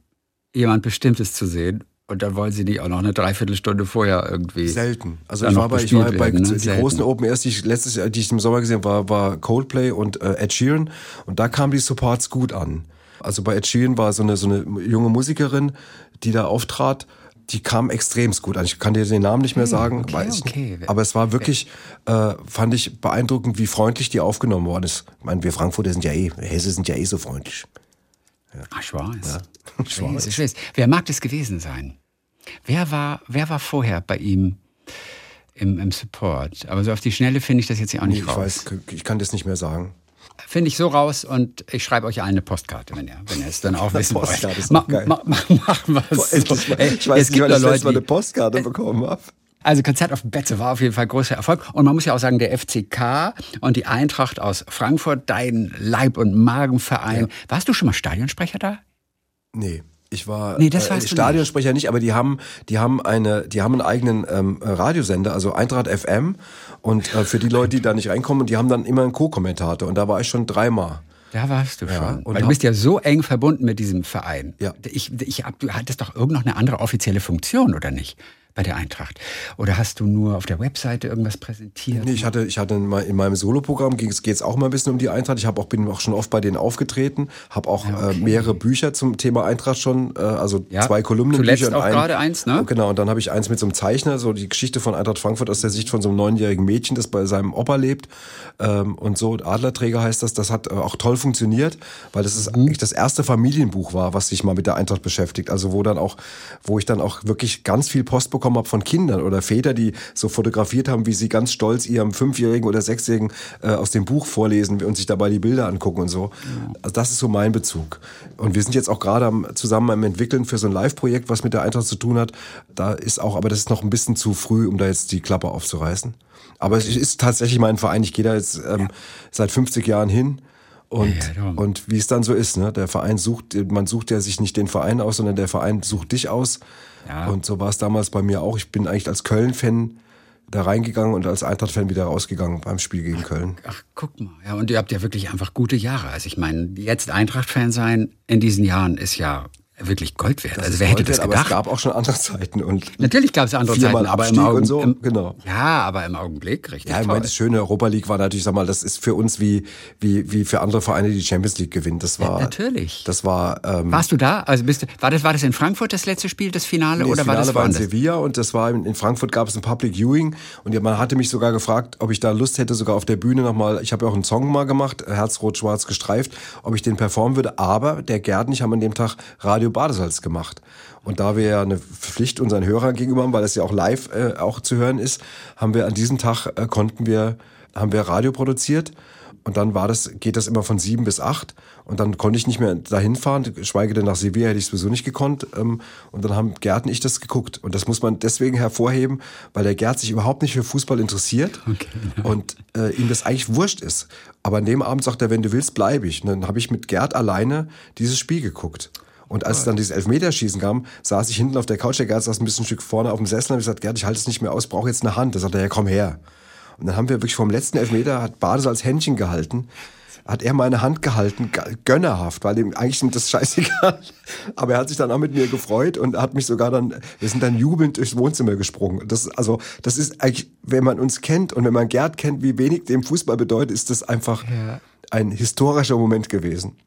jemand Bestimmtes zu sehen. Und dann wollen sie nicht auch noch eine Dreiviertelstunde vorher irgendwie. Selten. Also ich war bei, ich war bei werden, ne? die Selten. großen Open Airs, die ich letztes Jahr, die ich im Sommer gesehen habe, war, war Coldplay und äh, Ed Sheeran und da kamen die Supports gut an. Also bei Ed Sheeran war so eine so eine junge Musikerin, die da auftrat, die kam extremst gut an. Ich kann dir den Namen nicht mehr sagen, okay, weiß okay. nicht. aber es war wirklich, äh, fand ich beeindruckend, wie freundlich die aufgenommen worden ist. Ich meine, wir Frankfurter sind ja eh, Hesse sind ja eh so freundlich. Ach, ich weiß. Ich ich weiß. Wer mag das gewesen sein? Wer war, wer war vorher bei ihm im, im Support? Aber so auf die Schnelle finde ich das jetzt ja auch nicht Ich raus. weiß, ich kann das nicht mehr sagen. Finde ich so raus und ich schreibe euch allen eine Postkarte, wenn ihr, wenn ihr es dann auch *laughs* wissen wollt. Postkarte ist Ma, ma, ma, machen wir es so. Ey, ich weiß es nicht, wann ich das letzte Mal eine Postkarte bekommen habe. also Konzert auf Betze war auf jeden Fall großer Erfolg. Und man muss ja auch sagen, der FCK und die Eintracht aus Frankfurt, dein Leib- und Magenverein. Warst du schon mal Stadionsprecher da? Nee. Ich war Nee, das äh, Stadionsprecher nicht. aber die haben, die haben eine, die haben einen eigenen ähm, Radiosender, also Eintracht FM. Und äh, für die Leute, die da nicht reinkommen, die haben dann immer einen Co-Kommentator. Und da war ich schon dreimal. Da warst du schon. und Weil du bist ja so eng verbunden mit diesem Verein. Ja. Ich, ich hab, du hattest doch irgend noch eine andere offizielle Funktion, oder nicht? Bei der Eintracht. Oder hast du nur auf der Webseite irgendwas präsentiert? Nee, ich hatte, ich hatte in, mei- in meinem Soloprogramm geht es auch mal ein bisschen um die Eintracht. Ich habe auch bin auch schon oft bei denen aufgetreten, habe auch okay. äh, mehrere Bücher zum Thema Eintracht schon, äh, also Ja, zwei Kolumnenbücher zuletzt und auch ein- gerade eins, ne? Genau, und dann habe ich eins mit so einem Zeichner, so die Geschichte von Eintracht Frankfurt aus der Sicht von so einem neunjährigen Mädchen, das bei seinem Opa lebt ähm, und so Adlerträger heißt das. Das hat äh, auch toll funktioniert, weil das Mhm. ist eigentlich das erste Familienbuch war, was sich mal mit der Eintracht beschäftigt. Also wo dann auch, wo ich dann auch wirklich ganz viel Post bekommen habe von Kindern oder Väter, die so fotografiert haben, wie sie ganz stolz ihrem Fünfjährigen oder Sechsjährigen äh, aus dem Buch vorlesen und sich dabei die Bilder angucken und so. Also das ist so mein Bezug. Und wir sind jetzt auch gerade am, zusammen am entwickeln für so ein Live-Projekt, was mit der Eintracht zu tun hat. Da ist auch, aber das ist noch ein bisschen zu früh, um da jetzt die Klappe aufzureißen. Aber es ist tatsächlich mein Verein. Ich gehe da jetzt ähm, seit 50 Jahren hin. Und, Ja, ja, und wie es dann so ist, ne? Der Verein sucht, man sucht ja sich nicht den Verein aus, sondern der Verein sucht dich aus. Ja. Und so war es damals bei mir auch. Ich bin eigentlich als Köln-Fan da reingegangen und als Eintracht-Fan wieder rausgegangen beim Spiel gegen Köln. Ach, guck mal. Ja, und ihr habt ja wirklich einfach gute Jahre. Also ich meine, jetzt Eintracht-Fan sein in diesen Jahren ist ja wirklich Gold wert. also ist wer hätte Gold das gedacht? es gab auch schon andere *laughs* Zeiten und Natürlich gab es andere Zeiten, aber im Abstieg Augen, und so, im, genau. Ja, aber im Augenblick richtig Ja, ich meine, das schöne Europa League war natürlich, sag mal, das ist für uns wie, wie, wie für andere Vereine, die Champions League gewinnen. Das war, natürlich. Das war, ähm, Warst du da? Also bist du, war das war das in Frankfurt das letzte Spiel, das Finale Nee, oder das war Finale das war in? Sevilla und das war in, in Frankfurt gab es ein Public Viewing und man hatte mich sogar gefragt, ob ich da Lust hätte, sogar auf der Bühne nochmal, ich habe ja auch einen Song mal gemacht, Herzrot-Schwarz gestreift, ob ich den performen würde, aber der Gerd und ich haben an dem Tag Radio Badesalz gemacht. Und da wir ja eine Pflicht unseren Hörern gegenüber haben, weil es ja auch live äh, auch zu hören ist, haben wir an diesem Tag äh, konnten wir, haben wir Radio produziert und dann war das, geht das immer von sieben bis acht. Und dann konnte ich nicht mehr dahin fahren, geschweige denn nach Sevilla hätte ich sowieso nicht gekonnt. Ähm, Und dann haben Gerd und ich das geguckt. Und das muss man deswegen hervorheben, weil der Gerd sich überhaupt nicht für Fußball interessiert *laughs* und äh, ihm das eigentlich wurscht ist. Aber an dem Abend sagt er, wenn du willst, bleibe ich. Und dann habe ich mit Gerd alleine dieses Spiel geguckt. Und als es dann dieses Elfmeterschießen kam, saß ich hinten auf der Couch, der Gerd saß ein bisschen ein Stück vorne auf dem Sessel und habe gesagt, Gerd, ich halte es nicht mehr aus, brauche jetzt eine Hand. Da sagt er, ja, komm her. Und dann haben wir wirklich vom letzten Elfmeter, hat Bades als Händchen gehalten, hat er meine Hand gehalten, gönnerhaft, weil ihm eigentlich das scheißegal. *laughs* Aber er hat sich dann auch mit mir gefreut und hat mich sogar dann, wir sind dann jubelnd durchs Wohnzimmer gesprungen. Das, also, das ist eigentlich, wenn man uns kennt und wenn man Gerd kennt, wie wenig dem Fußball bedeutet, ist das einfach ja. ein historischer Moment gewesen.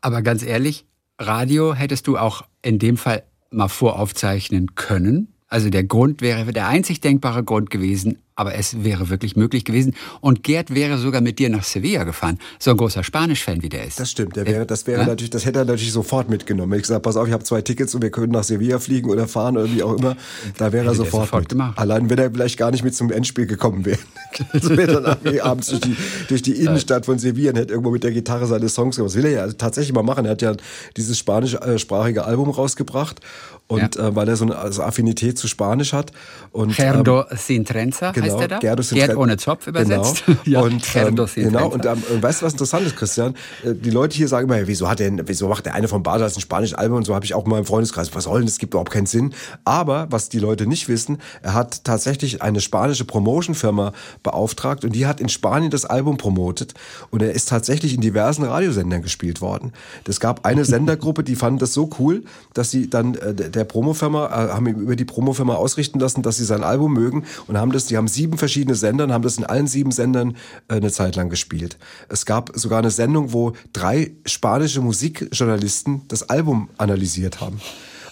Aber ganz ehrlich, Radio hättest du auch in dem Fall mal voraufzeichnen können. Also der Grund wäre der einzig denkbare Grund gewesen, aber es wäre wirklich möglich gewesen. Und Gerd wäre sogar mit dir nach Sevilla gefahren. So ein großer Spanisch-Fan wie der ist. Das stimmt. Der wäre, das wäre ja? natürlich, das hätte er natürlich sofort mitgenommen. Ich gesagt, pass auf, ich habe zwei Tickets und wir können nach Sevilla fliegen oder fahren oder wie auch immer. Da wäre er sofort, sofort gemacht. Allein wenn er vielleicht gar nicht mit zum Endspiel gekommen wäre. *laughs* so wäre dann abends durch die, durch die Innenstadt von Sevilla und hätte irgendwo mit der Gitarre seine Songs gemacht. Das will er ja tatsächlich mal machen. Er hat ja dieses spanischsprachige Album rausgebracht und ja. äh, weil er so eine also Affinität zu Spanisch hat. Und, Gerdo ähm, sin trenza genau, heißt er da? Gerdo sin Gerd ohne Zopf übersetzt. Genau. *laughs* ja, und, ähm, genau. Und, ähm, weißt du, was interessant ist, Christian? Äh, die Leute hier sagen immer, wieso hat der, wieso macht der eine von Basel ein spanisches Album und so habe ich auch mal im Freundeskreis. Was soll denn, das gibt überhaupt keinen Sinn. Aber was die Leute nicht wissen, er hat tatsächlich eine spanische Promotion-Firma beauftragt und die hat in Spanien das Album promotet und er ist tatsächlich in diversen Radiosendern gespielt worden. Es gab eine *laughs* Sendergruppe, die fand das so cool, dass sie dann äh, der Promofirma, äh, haben ihm über die Promofirma ausrichten lassen, dass sie sein Album mögen und haben das, die haben sieben verschiedene Sender und haben das in allen sieben Sendern äh, eine Zeit lang gespielt. Es gab sogar eine Sendung, wo drei spanische Musikjournalisten das Album analysiert haben.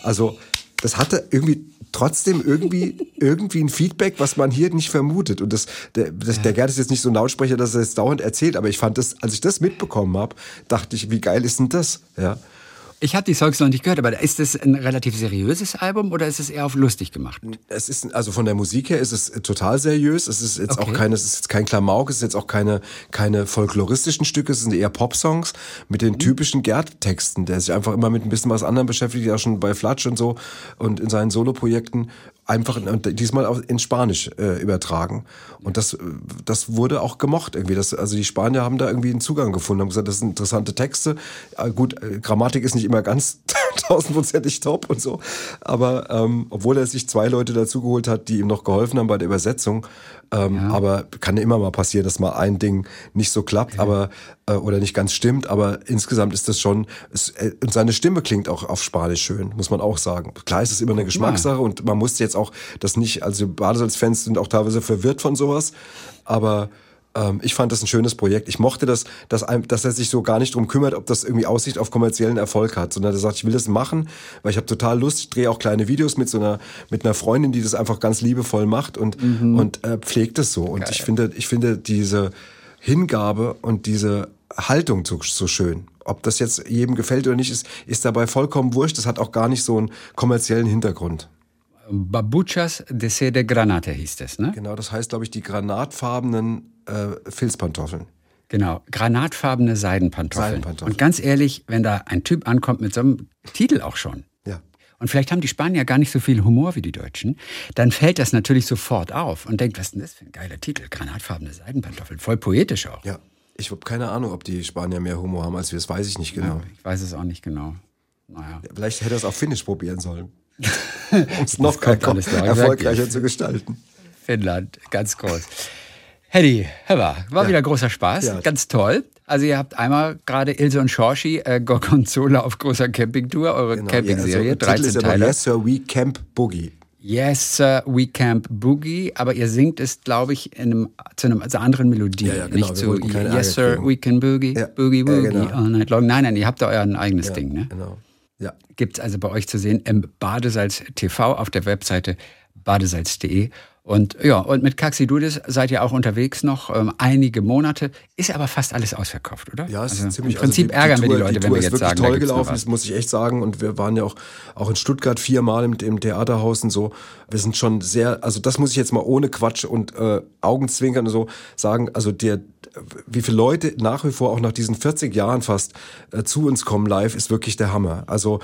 Also das hatte irgendwie trotzdem irgendwie *laughs* irgendwie ein Feedback, was man hier nicht vermutet. Und das, der, das, ja. der Gerd ist jetzt nicht so ein Lautsprecher, dass er es dauernd erzählt, aber ich fand das, als ich das mitbekommen habe, dachte ich, wie geil ist denn das? Ja. Ich habe die Songs noch nicht gehört, aber ist das ein relativ seriöses Album oder ist es eher auf lustig gemacht? Es ist also von der Musik her ist es total seriös. Es ist jetzt okay. auch keine, es ist jetzt kein Klamauk, es ist jetzt auch keine keine folkloristischen Stücke, es sind eher Popsongs mit den mhm. typischen Gerd-Texten, der sich einfach immer mit ein bisschen was anderem beschäftigt, ja schon bei Flatsch und so und in seinen Soloprojekten einfach und diesmal in Spanisch äh, übertragen. Und das, das wurde auch gemocht irgendwie. Das, also die Spanier haben da irgendwie einen Zugang gefunden, haben gesagt, das sind interessante Texte. Äh, gut, äh, Grammatik ist nicht immer ganz *laughs* tausendprozentig top und so. Aber ähm, obwohl er sich zwei Leute dazugeholt hat, die ihm noch geholfen haben bei der Übersetzung, ähm, ja. Aber kann immer mal passieren, dass mal ein Ding nicht so klappt, ja. aber äh, oder nicht ganz stimmt. Aber insgesamt ist das schon. Es, äh, und seine Stimme klingt auch auf Spanisch schön, muss man auch sagen. Klar ist es immer eine Geschmackssache ja. und man muss jetzt auch das nicht. Also Badesalzfans sind auch teilweise verwirrt von sowas, aber ähm, ich fand das ein schönes Projekt. Ich mochte das, dass, dass er sich so gar nicht drum kümmert, ob das irgendwie Aussicht auf kommerziellen Erfolg hat, sondern er sagt, ich will das machen, weil ich habe total Lust. Ich drehe auch kleine Videos mit so einer mit einer Freundin, die das einfach ganz liebevoll macht und mhm. und äh, pflegt es so. Und Geil. ich finde, ich finde diese Hingabe und diese Haltung so, so schön. Ob das jetzt jedem gefällt oder nicht, ist, ist dabei vollkommen wurscht. Das hat auch gar nicht so einen kommerziellen Hintergrund. Babuchas de Sede Granate hieß es, ne? Genau, das heißt, glaube ich, die granatfarbenen äh, Filzpantoffeln. Genau, granatfarbene Seidenpantoffeln. Seidenpantoffeln. Und ganz ehrlich, wenn da ein Typ ankommt mit so einem Titel auch schon. Ja. Und vielleicht haben die Spanier gar nicht so viel Humor wie die Deutschen, dann fällt das natürlich sofort auf und denkt, was ist denn das für ein geiler Titel? Granatfarbene Seidenpantoffeln, voll poetisch auch. Ja. Ich habe keine Ahnung, ob die Spanier mehr Humor haben als wir, das weiß ich nicht genau. Ja, ich weiß es auch nicht genau. Naja. Vielleicht hätte er es auf Finnisch probieren sollen. *laughs* um es noch erfolgreicher zu gestalten. Finnland, ganz groß. Hedy, Heber, war ja. wieder großer Spaß, ja. ganz toll. Also ihr habt einmal gerade Ilse und Schorschi, äh, Gorgonzola auf großer Campingtour, eure genau. Campingserie, ja, also 13 Teile. Yes Sir, We Camp Boogie. Yes, Sir, We Camp Boogie, aber ihr singt es, glaube ich, in einem, zu einer also anderen Melodie. Ja, ja, genau. Nicht so, Yes, Sir, We Can Boogie, ja. Boogie, Boogie, genau. all night long. Nein, nein, ihr habt da euer eigenes Ding, ne? Genau. Ja. Gibt es also bei euch zu sehen im Badesalz TV auf der Webseite badesalz.de. Und ja, und mit Kaxidudis seid ihr auch unterwegs noch ähm, einige Monate. Ist aber fast alles ausverkauft, oder? Ja, es also ist ziemlich. Im Prinzip also die, ärgern die Tour, wir die Leute, die wenn wir jetzt sagen, toll gelaufen. Das muss ich echt sagen. Und wir waren ja auch auch in Stuttgart viermal im, im Theaterhaus und so. Wir sind schon sehr. Also das muss ich jetzt mal ohne Quatsch und äh, Augenzwinkern und so sagen. Also der wie viele Leute nach wie vor auch nach diesen 40 Jahren fast äh, zu uns kommen live, ist wirklich der Hammer. Also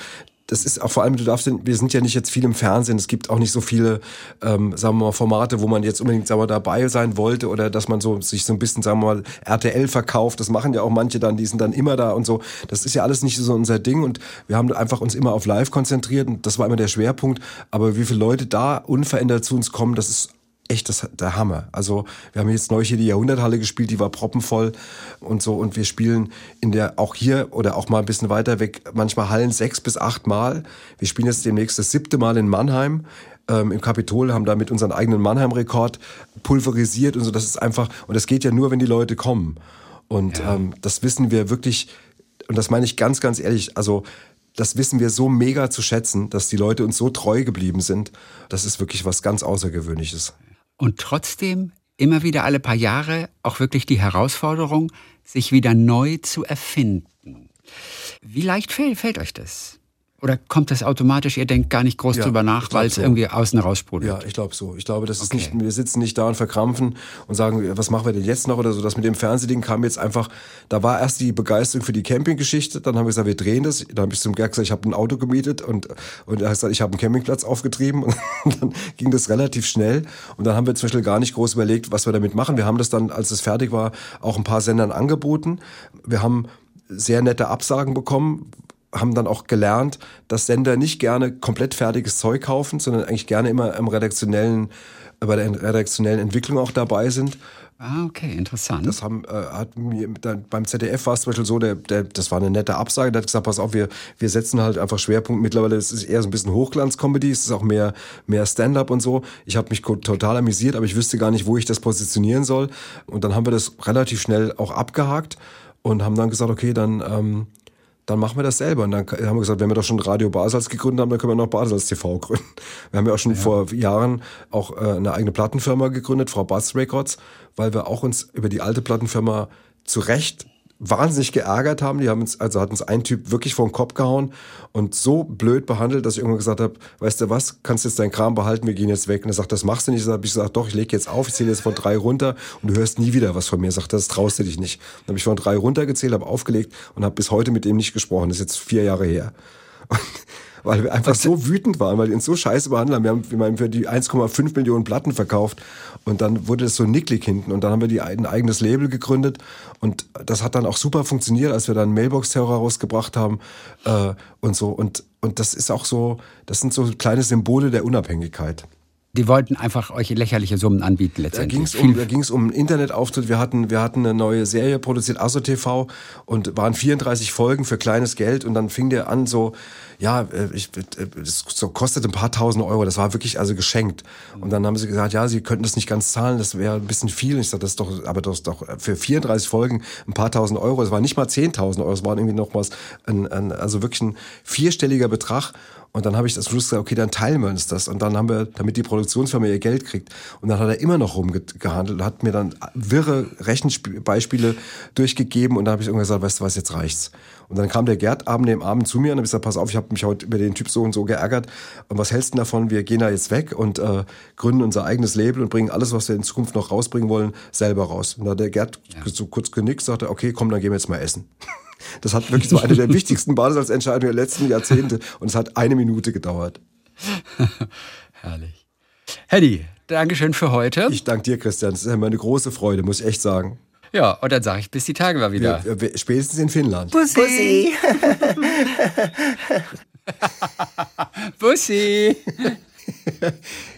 das ist auch vor allem, du darfst, wir sind ja nicht jetzt viel im Fernsehen, es gibt auch nicht so viele, ähm, sagen wir mal, Formate, wo man jetzt unbedingt, sagen wir, dabei sein wollte oder dass man so sich so ein bisschen, sagen wir mal, RTL verkauft. Das machen ja auch manche dann, die sind dann immer da und so. Das ist ja alles nicht so unser Ding und wir haben einfach uns immer auf Live konzentriert und das war immer der Schwerpunkt. Aber wie viele Leute da unverändert zu uns kommen, das ist echt das, der Hammer. Also wir haben jetzt neu hier die Jahrhunderthalle gespielt, die war proppenvoll und so und wir spielen in der auch hier oder auch mal ein bisschen weiter weg manchmal Hallen sechs bis acht Mal. Wir spielen jetzt demnächst das siebte Mal in Mannheim ähm, im Kapitol, haben damit unseren eigenen Mannheim-Rekord pulverisiert und so. Das ist einfach und das geht ja nur, wenn die Leute kommen. Und ja. ähm, das wissen wir wirklich und das meine ich ganz, ganz ehrlich. Also das wissen wir so mega zu schätzen, dass die Leute uns so treu geblieben sind. Das ist wirklich was ganz Außergewöhnliches. Und trotzdem immer wieder alle paar Jahre auch wirklich die Herausforderung, sich wieder neu zu erfinden. Wie leicht fällt, euch das? Oder kommt das automatisch, ihr denkt gar nicht groß ja, drüber nach, weil es so. irgendwie außen raus sprudelt? Ja, ich glaube so. Ich glaube, das ist okay. nicht, wir sitzen nicht da und verkrampfen und sagen, was machen wir denn jetzt noch oder so. Das mit dem Fernsehding kam jetzt einfach, da war erst die Begeisterung für die Campinggeschichte, dann haben wir gesagt, wir drehen das. Dann habe ich zum Gerd gesagt, ich habe ein Auto gemietet und, und er hat gesagt, ich habe einen Campingplatz aufgetrieben *laughs* und dann ging das relativ schnell. Und dann haben wir zum Beispiel gar nicht groß überlegt, was wir damit machen. Wir haben das dann, als es fertig war, auch ein paar Sendern angeboten. Wir haben sehr nette Absagen bekommen, haben dann auch gelernt, dass Sender nicht gerne komplett fertiges Zeug kaufen, sondern eigentlich gerne immer im redaktionellen, bei der redaktionellen Entwicklung auch dabei sind. Ah, okay, interessant. Das haben, äh, hat mir, dann, beim ZDF war es zum Beispiel so, der, der, das war eine nette Absage, der hat gesagt, pass auf, wir, wir setzen halt einfach Schwerpunkt. Mittlerweile ist es eher so ein bisschen Hochglanz-Comedy, es ist auch mehr, mehr Stand-up und so. Ich habe mich total amüsiert, aber ich wüsste gar nicht, wo ich das positionieren soll. Und dann haben wir das relativ schnell auch abgehakt und haben dann gesagt, okay, dann ähm, dann machen wir das selber. Und dann haben wir gesagt, wenn wir doch schon Radio Basels gegründet haben, dann können wir noch Basels TV gründen. Wir haben ja auch schon ja. vor Jahren auch äh, eine eigene Plattenfirma gegründet, Frau Buzz Records, weil wir auch uns über die alte Plattenfirma zu Recht wahnsinnig geärgert haben. Die haben uns, also hat uns ein Typ wirklich vor den Kopf gehauen und so blöd behandelt, dass ich irgendwann gesagt habe, weißt du was, kannst jetzt deinen Kram behalten, wir gehen jetzt weg. Und er sagt, das machst du nicht. Da habe ich gesagt, doch, ich lege jetzt auf, ich zähle jetzt von drei runter und du hörst nie wieder was von mir. Er sagt, das traust du dich nicht. Dann habe ich von drei runtergezählt, habe aufgelegt und habe bis heute mit ihm nicht gesprochen. Das ist jetzt vier Jahre her. Und weil wir einfach so wütend waren, weil die uns so scheiße behandelt haben. Wir haben, wir haben für die 1,5 Millionen Platten verkauft und dann wurde es so nicklig hinten und dann haben wir die, ein eigenes Label gegründet und das hat dann auch super funktioniert, als wir dann Mailbox-Terror rausgebracht haben äh, und so und, und das ist auch so, das sind so kleine Symbole der Unabhängigkeit. Die wollten einfach euch lächerliche Summen anbieten letztendlich. Da ging es um, um Internetauftritt. Wir hatten, wir hatten eine neue Serie produziert, Aso TV, und waren 34 Folgen für kleines Geld. Und dann fing der an so, ja, äh, ich, äh, das kostet ein paar tausend Euro. Das war wirklich also geschenkt. Und dann haben sie gesagt, ja, sie könnten das nicht ganz zahlen. Das wäre ein bisschen viel. Und ich sagte, das ist doch, aber das ist doch für 34 Folgen ein paar tausend Euro. Das war nicht mal 10.000 Euro. Das waren irgendwie noch was, ein, ein, also wirklich ein vierstelliger Betrag. Und dann habe ich das Schluss gesagt, okay, dann teilen wir uns das. Und dann haben wir, damit die Produktionsfirma ihr Geld kriegt. Und dann hat er immer noch rumgehandelt und hat mir dann wirre Rechenbeispiele durchgegeben. Und dann habe ich irgendwann gesagt, weißt du was, jetzt reicht's. Und dann kam der Gerd abend im Abend zu mir und habe gesagt, pass auf, ich habe mich heute über den Typ so und so geärgert. Und was hältst du davon? Wir gehen da jetzt weg und äh, gründen unser eigenes Label und bringen alles, was wir in Zukunft noch rausbringen wollen, selber raus. Und da hat der Gerd ja. so kurz genickt, sagte, okay, komm, dann gehen wir jetzt mal essen. *laughs* Das hat wirklich so eine der wichtigsten Basisentscheidungen der letzten Jahrzehnte und es hat eine Minute gedauert. *laughs* Herrlich. Hedy, Dankeschön für heute. Ich danke dir, Christian. Das ist immer eine große Freude, muss ich echt sagen. Ja, und dann sage ich bis die Tage mal wieder. Wir, wir, spätestens in Finnland. Bussi. Bussi. *laughs* *laughs* *laughs*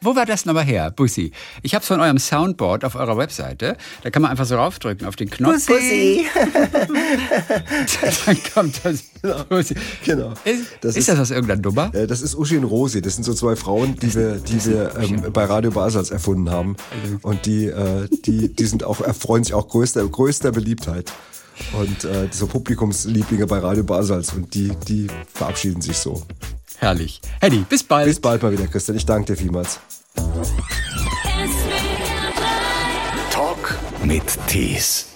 Wo war das nochmal her, Bussi? Ich habe es von eurem Soundboard auf eurer Webseite. Da kann man einfach so raufdrücken auf den Knopf. Bussi! *laughs* Dann kommt das. Bussi. Genau. Ist das, ist, das aus irgendeiner Nummer? Das ist Uschi und Rosi. Das sind so zwei Frauen, die wir, die wir ähm, bei Radio Basels erfunden haben. Und die, äh, die, die sind auch, erfreuen sich auch größter, größter Beliebtheit. Und äh, so Publikumslieblinge bei Radio Basels. Und die, die verabschieden sich so. Herrlich. Hedy, bis bald. Bis bald mal wieder, Christian. Ich danke dir vielmals. Talk mit Tees.